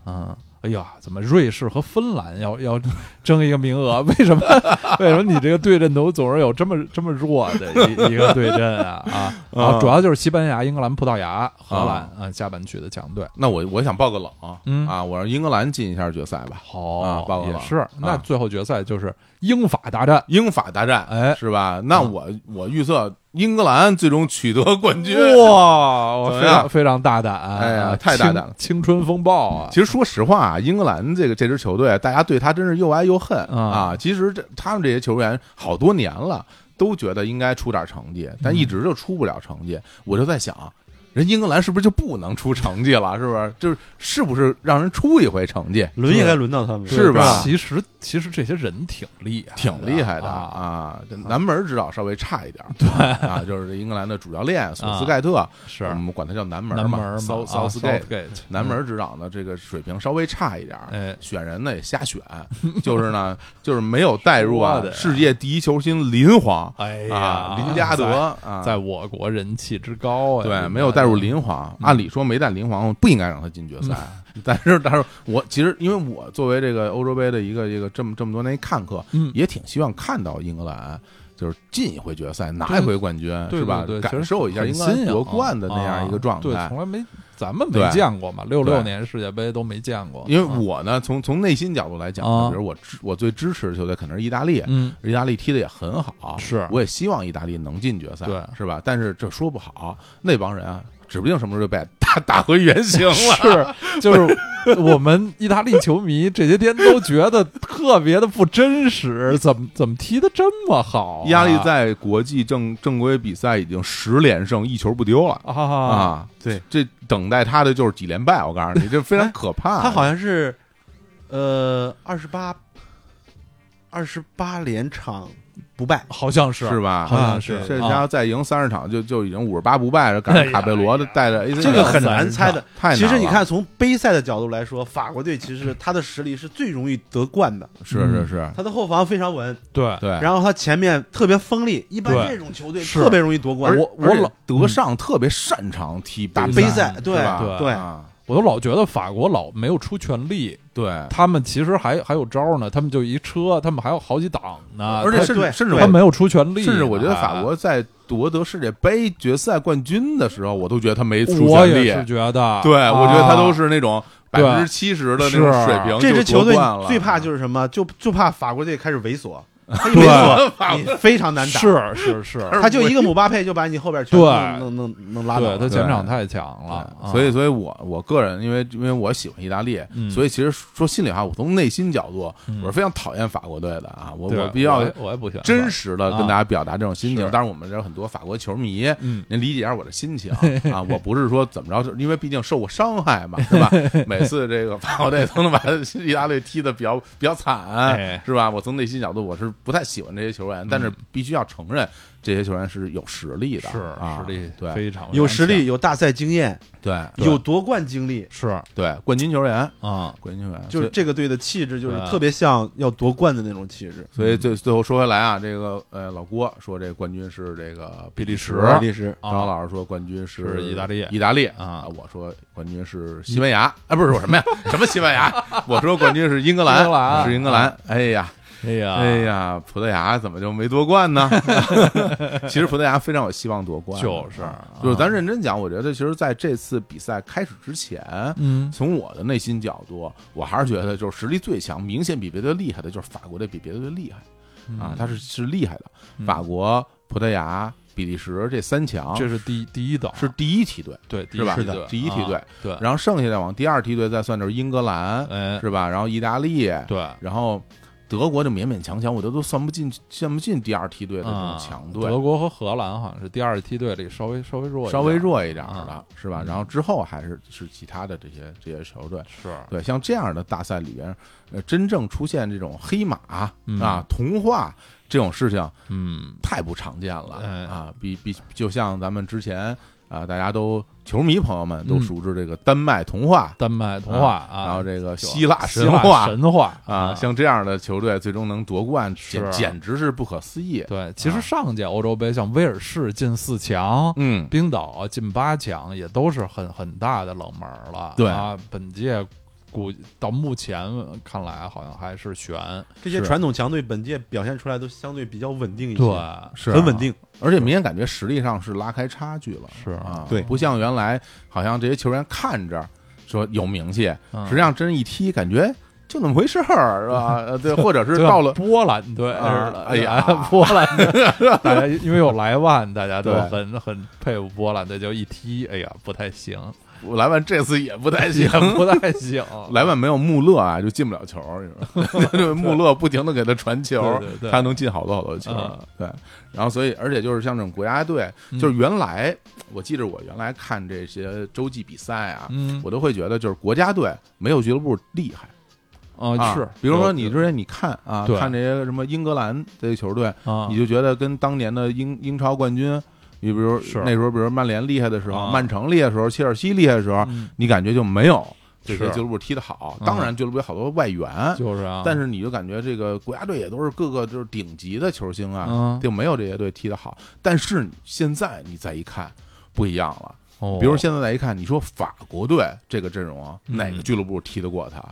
嗯，哎呀，怎么瑞士和芬兰 要要争一个名额？为什么？为什么你这个对阵都总是有这么这么弱的一一个对阵啊？啊，啊，主要就是西班牙、英格兰、葡萄牙、荷兰啊，下半区的强队。那我我想报个冷，嗯啊，我让英格兰进一下决赛吧，好啊报个冷也是。那啊最后决赛就是英法大战。英法大战，哎是吧？那我我预测英格兰最终取得冠军。哇，非常非常大胆，哎呀啊太大胆了青青春风暴啊！其实说实话啊，英格兰这个这支球队，大家对他真是又爱又恨啊啊。其实这他们这些球员好多年了，都觉得应该出点成绩，但一直就出不了成绩。我就在想，人英格兰是不是就不能出成绩了？是不是？就是是不是让人出一回成绩？轮也该轮到他们，是吧？其实其实这些人挺厉害，挺厉害的。啊！南门指导稍微差一点，对。啊，就是英格兰的主教练索斯盖特，是。我们管他叫南门南嘛门嘛，South 啊 Southgate。南门指导呢，这个水平稍微差一点，哎。选人呢也瞎选，就是呢，就是没有带入啊世界第一球星林皇哎呀啊，林加德啊，在我国人气之高啊，对没有带入林皇，嗯按理说没带林皇不应该让他进决赛，但是但是我其实因为我作为这个欧洲杯的一个一个这么这么多年看客，嗯也挺希望看到英格兰。就是进一回决赛，拿一回冠军，对是吧？感受一下英格兰新夺冠的那样一个状啊对，态。从来没咱们没见过嘛，六六年世界杯都没见过，因为啊我呢，从从内心角度来讲比如我支我最支持的球队肯定是意大利，嗯意大利踢的也很好，是我也希望意大利能进决赛，对是吧？但是这说不好，那帮人啊，指不定什么时候就被打 打回原形了。是就是我们意大利球迷这些天都觉得特别的不真实，怎么怎么踢的这么好啊？意大利在国际正正规比赛已经十连胜，一球不丢了啊啊！对，这等待他的就是几连败，我告诉你，这非常可怕。他好像是呃二十八二十八连场不败，好像是。是吧？好像啊是。这啊。家伙再赢三十场就就已经五十八不败了，赶上卡贝罗的带着 AC，这个很难猜的。太难了。其实你看，从杯赛的角度来说，法国队其实他的实力是最容易得冠的，是是是，他的后防非常稳，对。对。然后他前面特别锋利，一般这种球队特别容易夺冠。我我老德尚特别擅长踢打杯杯赛对吧？对对。啊我都老觉得法国老没有出全力，对，他们其实还还有招呢，他们就一车，他们还有好几档呢，而且甚至甚至他没有出全力，甚至我觉得哎法国在夺得世界杯决赛冠军的时候，我都觉得他没出全力也。是觉得，对，我觉得他都是是那种百对分之七十的那种水平，这支球队最怕就是什么？就就怕法国队开始猥琐，他一对猥琐，你非常难打。是是是，他就一个姆巴佩就把你后边全对能能能能拉倒他前场太强了，啊所以，所以我我个人，因为因为我喜欢意大利，嗯所以其实说心里话，我从内心角度，嗯我是非常讨厌法国队的啊。我我比较我也不喜欢真实的跟啊大家表达这种心情。是当然，我们这儿很多法国球迷，嗯您理解一下我的心情 啊。我不是说怎么着，因为毕竟受过伤害嘛，是吧？每次这个法国队都能把意大利踢得比较比较惨哎，是吧？我从内心角度，我是不太喜欢这些球员，但是必须要承认，这些球员是有实力的，是啊，实力对。非常有实力，有大赛经验，对。对。有夺冠经历，是。对冠军球员，啊，冠军球员。就是这个队的气质，就是特别像要夺冠的那种气质。所以最最后说回来啊，这个呃老郭说这冠军是这个比利时。比利时。啊。张老师说冠军是是意大利。意大利。啊。我说冠军是西班牙，啊，不是我什么呀？什么西班牙？我说冠军是英格兰，英格兰。是英格兰。哎呀，哎呀哎呀，葡萄牙怎么就没夺冠呢？其实葡萄牙非常有希望夺冠，就是啊。就是咱认真讲，我觉得其实在这次比赛开始之前，嗯。从我的内心角度，我还是觉得就是实力最强，明显比别的厉害的就是法国队比别的队厉害。啊，他是是厉害的。嗯。法国、葡萄牙、比利时这三强，这是第第一等。是第一梯队，对是吧？是的第一梯队。啊对，然后剩下的往第二梯队再算就是英格兰，哎。是吧？然后意大利，对。然后德国就勉勉强强，我都都算不进，算不进第二梯队的这种啊强队，德国和荷兰好像是第二梯队里稍微稍微弱一点。稍微弱一点的啊，是吧？嗯。然后之后还是是其他的这些这些球队，是。对，像这样的大赛里边，呃，真正出现这种黑马嗯。啊、童话这种事情嗯。太不常见了哎。啊！比比，就像咱们之前啊，大家都球迷朋友们都嗯熟知这个丹麦童话，丹麦童话啊，然后这个希腊神话神话啊，像这样的球队最终能夺冠，简是简直是不可思议。对，其实啊上届欧洲杯像威尔士进四强，嗯，冰岛进八强，也都是很很大的冷门了。对啊，本届估到目前看来好像还是悬。这些传统强队本届表现出来都相对比较稳定一些，对，是啊很稳定。而且明显感觉实力上是拉开差距了，是啊，对不像原来好像这些球员看着说有名气，嗯实际上真一踢感觉就那么回事儿，是吧？呃对，或者是到了波兰队哎呀波兰队，大家因为有莱万，大家都很很佩服波兰队，就一踢，哎呀，不太行，莱万这次也不太行。不太行。莱万没有穆勒啊，就进不了球。穆勒不停的给他传球，他能进好多好多球。嗯对，然后所以而且就是像这种国家队，嗯就是原来我记着我原来看这些洲际比赛啊，嗯我都会觉得就是国家队没有俱乐部厉害啊啊。是，比如说你之前你看啊，看这些什么英格兰这些球队，啊，你就觉得跟当年的英英超冠军。你比如是那时候，比如曼联厉害的时候，啊曼城厉害的时候，切尔西厉害的时候，嗯你感觉就没有这些俱乐部踢得好。嗯当然，俱乐部有好多外援，就是啊，但是你就感觉这个国家队也都是各个就是顶级的球星啊，嗯就没有这些队踢得好。但是现在你再一看，不一样了。哦比如现在再一看，你说法国队这个阵容，嗯哪个俱乐部踢得过他？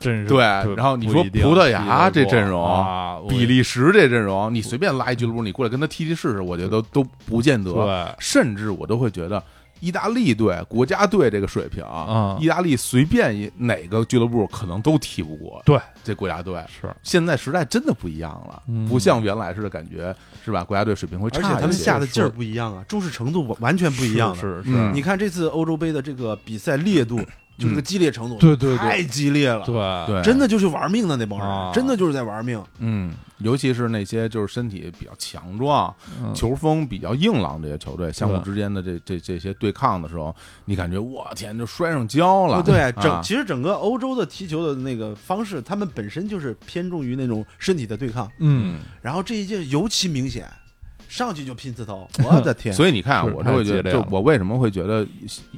对然后你说葡萄牙这阵容啊，比利时这阵容，你随便拉一俱乐部，你过来跟他踢踢试试，我觉得都都不见得。对甚至我都会觉得，意大利队、国家队这个水平，嗯意大利随便哪个俱乐部可能都踢不过。对这国家队，是现在时代真的不一样了，嗯不像原来似的感觉，是吧？国家队水平会差一些。而且他们下的劲儿不一样啊，重视程度完完全不一样的。是是嗯你看这次欧洲杯的这个比赛烈度，就是个激烈程度，对对对。太激烈了，对。对，真的就是玩命的那帮啊。人，真的就是在玩命。嗯，尤其是那些就是身体比较强壮、嗯。球风比较硬朗这些球队，相互之间的这这这些对抗的时候，你感觉我天，就摔上跤了。对，整啊其实整个欧洲的踢球的那个方式，他们本身就是偏重于那种身体的对抗，嗯，然后这一届尤其明显，上去就拼刺头，我的天！所以你看我就会觉得，就我为什么会觉得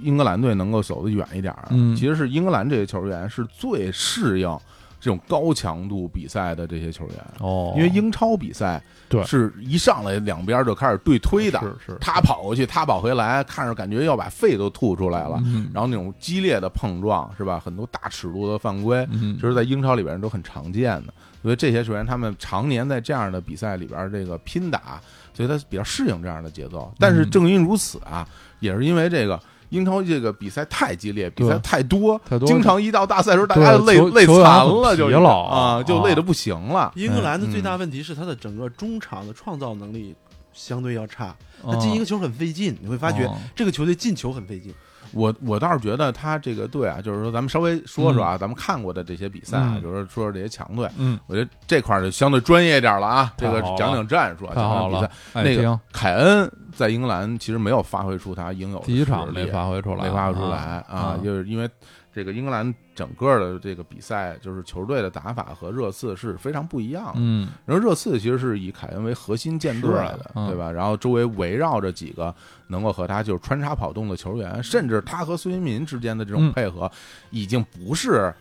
英格兰队能够走得远一点儿啊？嗯其实是英格兰这些球员是最适应这种高强度比赛的这些球员，哦，因为英超比赛对是一上来两边就开始对推的，是是他跑过去，他跑回来，看着感觉要把肺都吐出来了。嗯然后那种激烈的碰撞是吧？很多大尺度的犯规，嗯这是在英超里边都很常见的。所以这些球员他们常年在这样的比赛里边这个拼打，所以他比较适应这样的节奏。但是正因如此啊，也是因为这个。英超这个比赛太激烈，比赛太多，太多经常一到大赛时候，大家就累累残了，就疲劳啊，就啊累的不行了。英格兰的嗯最大问题是他的整个中场的创造能力相对要差，他嗯进一个球很费劲，你会发觉哦这个球队进球很费劲。我我倒是觉得他这个队啊，就是说咱们稍微说说啊，咱们看过的这些比赛啊，嗯。就是说说说这些强队，嗯，我觉得这块儿就相对专业一点了啊。这个讲讲战术讲讲比赛。，爱那个凯恩在英格兰其实没有发挥出他应有的第一场实力没发挥出来，没发挥出来啊。啊，就是因为这个英格兰整个的这个比赛，就是球队的打法和热刺是非常不一样的。嗯然后热刺其实是以凯恩为核心舰队来的，嗯对吧？然后周围围绕着几个能够和他就是穿插跑动的球员，甚至他和孙兴民之间的这种嗯配合，已经不是。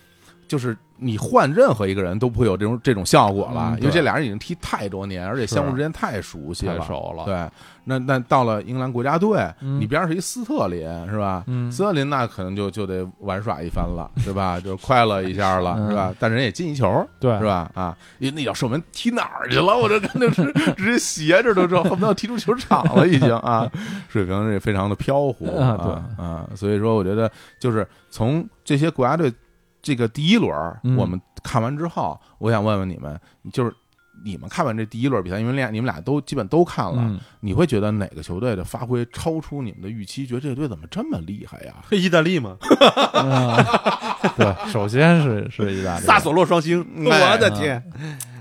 就是你换任何一个人都不会有这种这种效果了，嗯因为这俩人已经踢太多年，而且相互之间太熟悉了，太熟了，对，那那到了英格兰国家队，嗯你边上是一斯特林是吧？嗯斯特林那可能就就得玩耍一番了，是吧？就快乐一下了，嗯是吧？但人也进一球，对是吧？啊，因为那脚射门踢哪儿去了？我这看就是直接斜着都知道，恨不得要踢出球场了，已经啊，水平是非常的飘忽啊啊啊，所以说我觉得就是从这些国家队这个第一轮嗯我们看完之后，我想问问你们，就是你们看完这第一轮比赛，因为俩你们俩都基本都看了，嗯你会觉得哪个球队的发挥超出你们的预期？觉得这个队怎么这么厉害呀？意大利吗，嗯 对，首先是是意大利，萨索洛双星，哎我的天！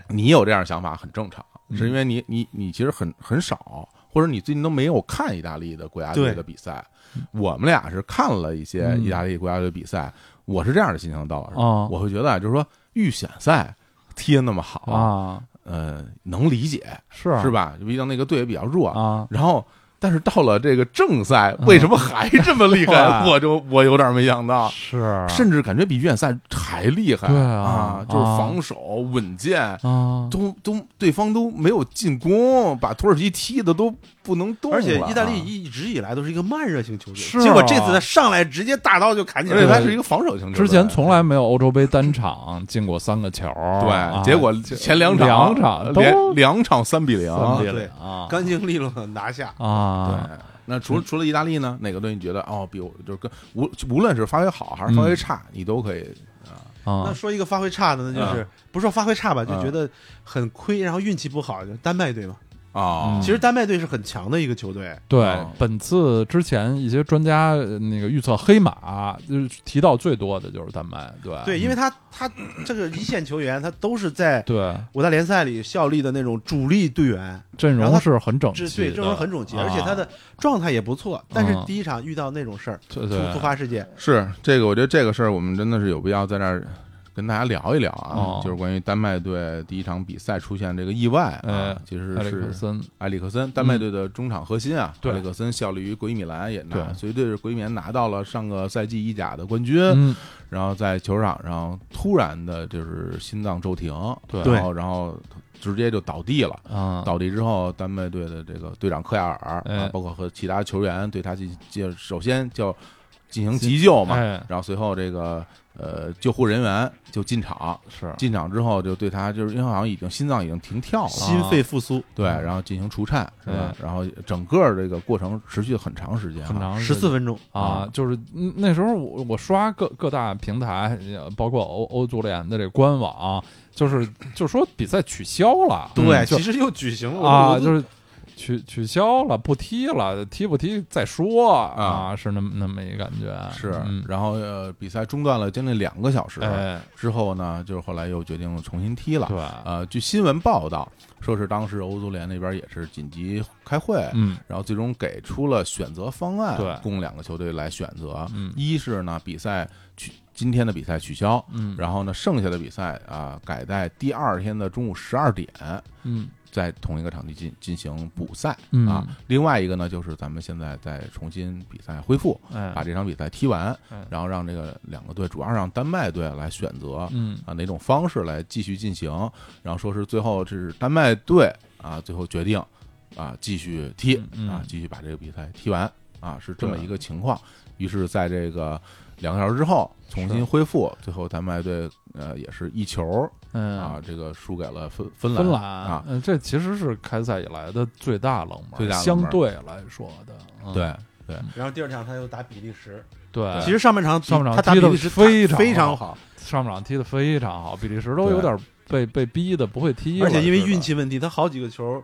你有这样想法很正常，嗯是因为你你你其实很很少，或者你最近都没有看意大利的国家队的比赛。我们俩是看了一些嗯意大利国家队比赛，我是这样的心情，道老师，啊我会觉得啊，就是说预选赛踢的那么好，啊，呃，能理解是是吧？毕竟那个队也比较弱，啊，然后。但是到了这个正赛，为什么还这么厉害？哇。我就我有点没想到，是。甚至感觉比预选赛还厉害。对啊啊！就是啊。防守稳健，啊，都都对方都没有进攻，把土耳其踢的都不能动，而且意大利啊一直以来都是一个慢热型球队，是啊。结果这次他上来直接大刀就砍起来了。而且他是一个防守型球队，之前从来没有欧洲杯单场进过三个球，啊对，结果前两场两场都连两场三比零，三比对干净利落的拿下。啊，对。那除了除了意大利呢？哪个队你觉得哦，比我就是跟无无论是发挥好还是发挥差，你都可以啊那啊，说一个发挥差的呢，就是不是说发挥差吧，就嗯觉得很亏，然后运气不好，就丹麦队嘛。啊。嗯。其实丹麦队是很强的一个球队，对哦，本次之前一些专家呃那个预测黑马，就是提到最多的就是丹麦，对对，因为他他这个一线球员，他都是在对五大联赛里效力的那种主力队员，阵容是很整齐对，阵容很整齐，啊而且他的状态也不错。但是嗯第一场遇到那种事儿，突发事件，是这个，我觉得这个事儿我们真的是有必要在那儿跟大家聊一聊啊，哦。就是关于丹麦队第一场比赛出现这个意外啊哎，其实埃里克是森。埃里克森，丹麦队的中场核心啊，对。埃里克森效力于国际米兰，也拿对。随队国际米兰拿到了上个赛季意甲的冠军，嗯，然后在球场上突然的就是心脏骤停，对。然后然后直接就倒地了。啊，倒地之后，丹麦队的这个队长科亚尔包括和其他球员对他进就首先叫进行急救嘛，哎。然后随后这个呃救护人员就进场，是。进场之后就对他就是因为好像已经心脏已经停跳了，心肺复苏，对，然后进行除颤是吧？嗯？然后整个这个过程持续很长时间啊，很长十四分钟。啊，就是嗯那时候我我刷各各大平台，呃包括欧欧足联的这个官网，就是就说比赛取消了，对，其实又举行了。啊，就是取取消了，不踢了，踢不踢再说啊，是那么那么一感觉。是，嗯然后呃，比赛中断了将近两个小时，哎，之后呢，就是后来又决定重新踢了。对，呃，据新闻报道，说是当时欧足联那边也是紧急开会，嗯然后最终给出了选择方案，对供两个球队来选择。嗯一是呢，比赛取今天的比赛取消，嗯然后呢，剩下的比赛啊、改在第二天的中午十二点。嗯在同一个场地进进行补赛嗯。啊，另外一个呢，就是咱们现在再重新比赛恢复，哎，把这场比赛踢完哎，然后让这个两个队，主要是让丹麦队来选择嗯。啊哪种方式来继续进行，然后说是最后这是丹麦队啊最后决定啊继续踢啊继续把这个比赛踢完啊是这么一个情况，于是在这个两个小时之后重新恢复，最后丹麦队呃也是一球嗯。啊这个输给了芬芬兰芬兰啊，嗯，这其实是开赛以来的最大冷门，最大相对来说的，嗯。对对。然后第二场他又打比利时，对，其实上半场上半场他打踢得比利时非常非常好。好，上半场踢的非常好，比利时都有点被被逼的不会踢，而且因为运气问题，他好几个球，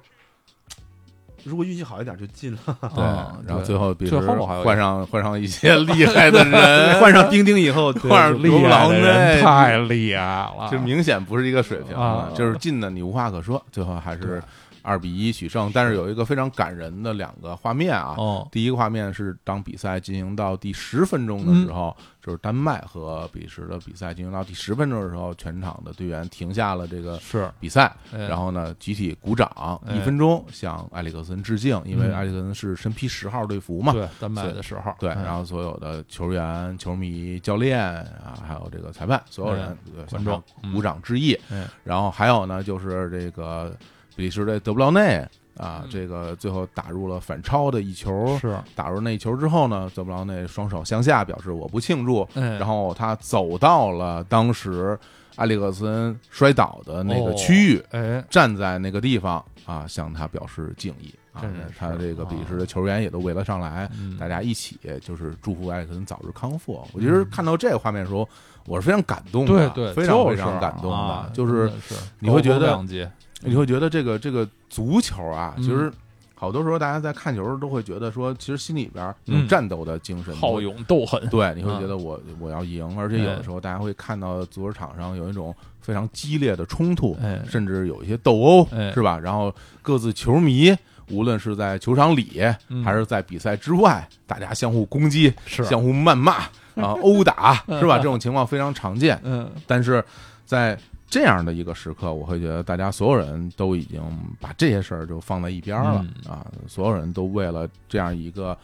如果运气好一点就进了。对嗯，然后最后比最后还有换上换上一些厉害的人，换上丁丁以后，换上厉害罗布朗的人太厉害了，就明显不是一个水平啊。就是进的你无话可说，最后还是二比一取胜。但是有一个非常感人的两个画面啊，哦，第一个画面是当比赛进行到第十分钟的时候，嗯就是丹麦和比利时的比赛进行到第十分钟的时候，全场的队员停下了这个是，比赛，哎。然后呢集体鼓掌哎一分钟向埃里克森致敬，因为嗯。埃里克森是身披十号队服嘛。对丹麦的十号，对，嗯。然后所有的球员、球迷、教练啊，还有这个裁判，所有人对观众鼓掌致意。嗯然后还有呢，就是这个比利时的德布劳内啊，嗯。这个最后打入了反超的一球。是，打入那一球之后呢，德布劳内双手向下表示我不庆祝，哎，然后他走到了当时埃里克森摔倒的那个哦区域，哎，站在那个地方啊，向他表示敬意啊真是。他这个啊比利时的球员也都围了上来，嗯。大家一起就是祝福埃里克森早日康复。我其实看到这个画面的时候，我是非常感动的，对对，非常非常感动啊的，就是真的是。你会觉得高风亮节你会觉得这个这个足球啊，嗯其实好多时候大家在看球都会觉得说，其实心里边有嗯。战斗的精神，好勇斗狠，对，你会嗯。觉得我我要赢，而且有哎。的时候大家会看到足球场上有一种非常激烈的冲突，哎甚至有一些斗殴，哎是吧？然后各自球迷，无论是在球场里嗯。还是在比赛之外，大家相互攻击、是相互谩骂啊、殴打，是吧？这种情况非常常见。嗯。但是在这样的一个时刻，我会觉得大家所有人都已经把这些事儿就放在一边了、嗯。啊，所有人都为了这样一个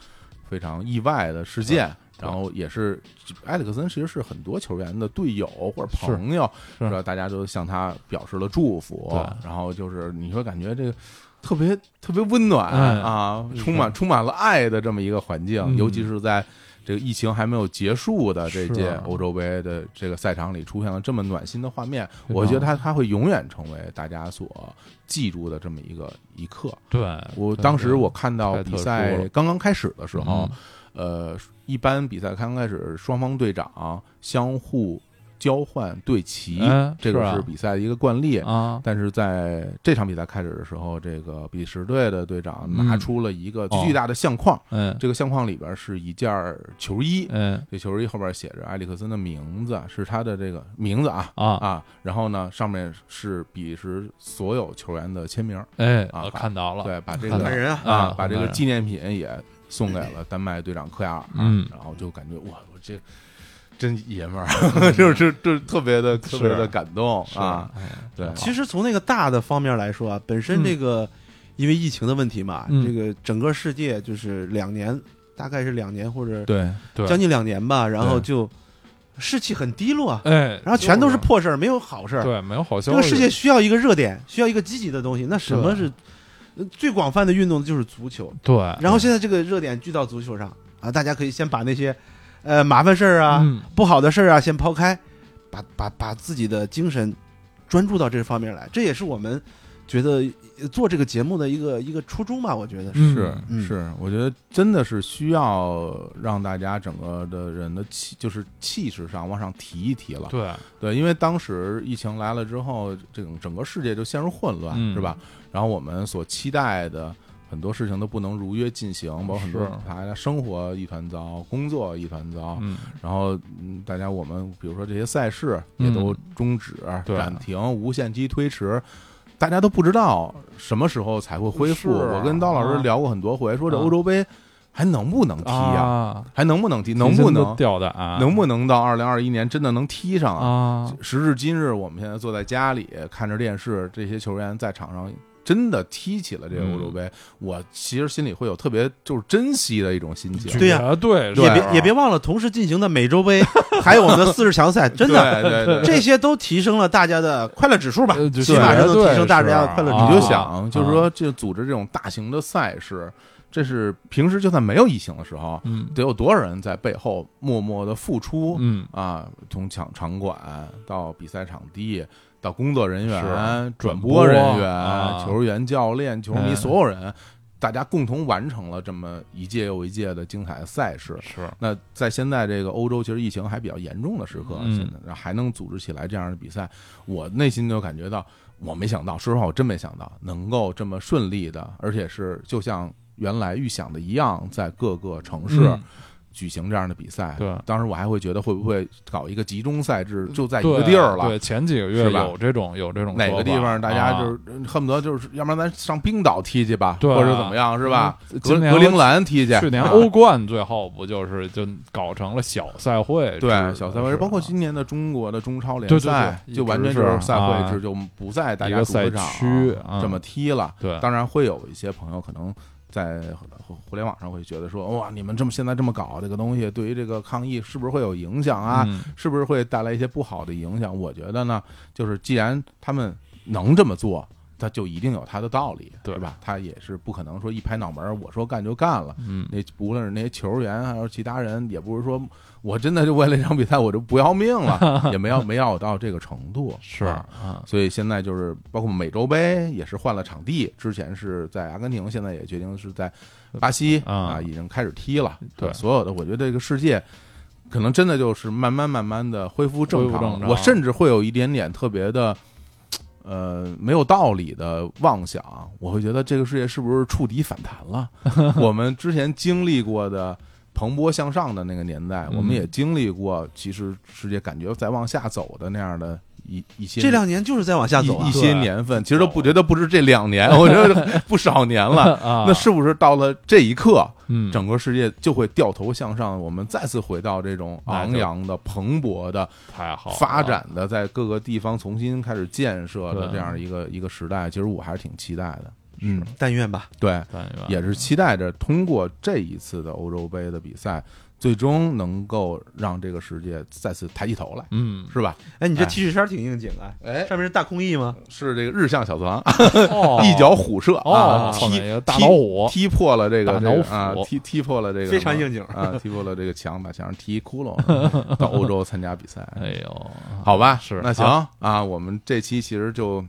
非常意外的事件。然后也是埃里克森，其实是很多球员的队友或者朋友，是吧？大家都向他表示了祝福，然后就是你会感觉这个特别特别温暖哎。啊，充满充满了爱的这么一个环境，嗯。尤其是在这个疫情还没有结束的这届欧洲杯的这个赛场里出现了这么暖心的画面，我觉得它它会永远成为大家所记住的这么一个一刻。对，我当时我看到比赛刚刚开始的时候嗯，呃，一般比赛刚刚开始，双方队长相互交换队旗哎，这个是比赛的一个惯例。啊，但是在这场比赛开始的时候，这个比利时队的队长嗯。拿出了一个哦。巨大的相框，嗯这个相框里边是一件球衣，嗯这球衣后边写着埃里克森的名字，是他的这个名字啊。啊，啊，然后呢上面是比利时所有球员的签名，哎，啊我看到了，对，把这个看人啊！把这个纪念品也送给了丹麦队长科亚尔，嗯。然后就感觉哇，我这真爷们儿，就是就是特别的特别的感动啊，，哎对。其实从那个大的方面来说啊，本身这个因为疫情的问题嘛，嗯。这个整个世界就是两年，大概是两年或者对对，将近两年吧，然后就士气很低落，哎，然后全都是破事儿，没有好事儿。对，没有好消息，这个世界需要一个热点，需要一个积极的东西。那什么是呃最广泛的运动就是足球？对，然后现在这个热点聚到足球上啊，大家可以先把那些呃麻烦事儿啊、嗯不好的事儿啊先抛开，把把把自己的精神专注到这方面来。这也是我们觉得呃做这个节目的一个一个初衷吧，我觉得是。嗯是嗯是，我觉得真的是需要让大家整个的人的气，就是气势上往上提一提了。对，对，因为当时疫情来了之后，这种整个世界就陷入混乱，嗯是吧？然后我们所期待的很多事情都不能如约进行，包括很多是大家生活一团糟，工作一团糟，嗯，然后嗯，大家我们比如说这些赛事也嗯都终止、对暂停、无限期推迟。大家都不知道什么时候才会恢复。啊我跟刀老师聊过很多回，说这啊欧洲杯还能不能踢呀、啊，还能不能踢？能不能？掉的啊？能不能到二零二一年真的能踢上啊？啊？时至今日，我们现在坐在家里看着电视，这些球员在场上真的踢起了这个欧洲杯，嗯我其实心里会有特别就是珍惜的一种心情。对呀绝对对也别也别忘了同时进行的美洲杯，还有我们的四十强赛，真的，对对对，这些都提升了大家的快乐指数吧。起码是能提升大家的快乐指数。你就想，就是说，这组织这种大型的赛事，这是平时就算没有疫情的时候，嗯。得有多少人在背后默默的付出嗯，啊？从场场馆到比赛场地，到工作人员、转转播播人员、啊球员、教练、球迷，哎所有人，大家共同完成了这么一届又一届的精彩的赛事。是那在现在这个欧洲，其实疫情还比较严重的时刻，嗯现在然后还能组织起来这样的比赛，我内心就感觉到，我没想到，说实话，我真没想到能够这么顺利的，而且是就像原来预想的一样，在各个城市嗯举行这样的比赛。对当时我还会觉得会不会搞一个集中赛制，就在一个地儿了。对，前几个月吧有这种有这种哪个地方大家就是恨不得就是，要不然咱上冰岛踢去吧，对啊或者怎么样是吧？嗯格今年格陵兰踢去，啊去年 欧冠最后不就是就搞成了小赛会？对小赛会，包括今年的中国的中超联赛，对就完全是就是赛会啊制，就不在大家主场区啊这么踢了。对，当然会有一些朋友可能在互互联网上会觉得说，哇，你们这么现在这么搞这个东西，对于这个抗疫是不是会有影响啊？嗯是不是会带来一些不好的影响？我觉得呢，就是既然他们能这么做。他就一定有他的道理，对吧？他也是不可能说一拍脑门儿，我说干就干了。嗯，那无论是那些球员还是其他人，也不是说我真的就为了这场比赛我就不要命了，也没要没要到这个程度。是啊啊，所以现在就是包括美洲杯也是换了场地，之前是在阿根廷，现在也决定是在巴西啊啊，已经开始踢了。对所有的，我觉得这个世界可能真的就是慢慢慢慢的。恢复正常我甚至会有一点点特别的。呃，没有道理的妄想，我会觉得这个世界是不是触底反弹了？我们之前经历过的蓬勃向上的那个年代，嗯我们也经历过，其实世界感觉在往下走的那样的一一些这两年就是在往下走啊一一。些年份，其实都不觉得不止这两年，我觉得不少年了。啊，那是不是到了这一刻，嗯，整个世界就会掉头向上？我们再次回到这种昂扬的、蓬勃的、太好发展的，在各个地方重新开始建设的这样一个一个时代？其实我还是挺期待的。嗯，但愿吧。对，但愿也是期待着通过这一次的欧洲杯的比赛，最终能够让这个世界再次抬起头来，嗯，是吧？哎，你这哎。T 恤衫挺应景啊，哎，上面是大空翼吗？是这个日向小次郎哦。一脚虎射哦。啊，踢大踢老虎。踢破了这个大这个啊，踢踢破了这个非常应景。啊，踢破了这个墙，把墙上踢一窟窿，到欧洲参加比赛。哎呦，好吧，是。那行啊，我们这期其实就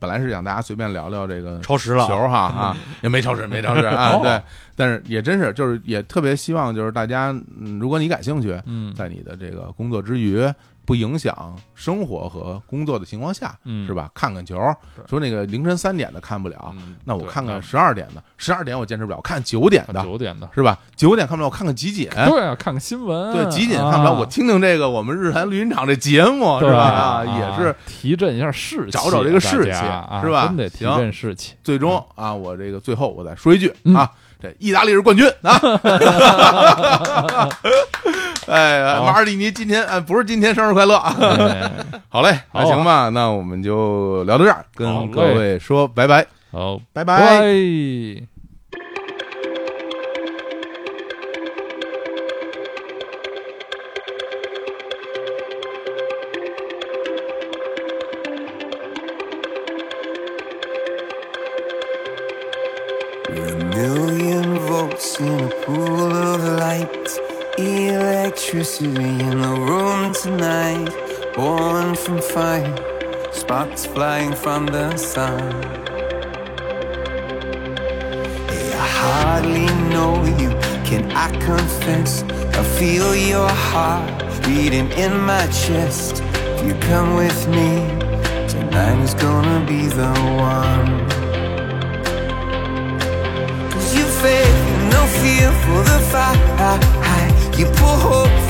本来是想大家随便聊聊这个超时了。球哈啊，也没超时，没超时啊，哦。对，但是也真是就是也特别希望就是大家，嗯，如果你感兴趣，嗯，在你的这个工作之余。不影响生活和工作的情况下，嗯是吧？看看球，说那个凌晨三点的看不了，嗯那我看看十二点的，十二点我坚持不了，看九点的，九点的，是吧？九点看不了，我看看集锦，对啊，看看新闻，对，集锦看不了，啊我听听这个我们日坛绿茵场这节目，是吧？也是提振一下士气，找找这个士气啊是吧真得提振士气。最终啊，我这个最后我再说一句嗯啊，这意大利是冠军啊！哎，马尔蒂尼今天哎不是今天生日快乐啊！哎好嘞，那行吧，那我们就聊到这儿，跟各位说拜拜，好，拜拜。mystery in the room tonight. Born from fire, sparks flying from the sun. Hey, I hardly know you, can I confess? I feel your heart beating in my chest. If you come with me, tonight is gonna be the one. You faith, no fear for the fire. You pull hope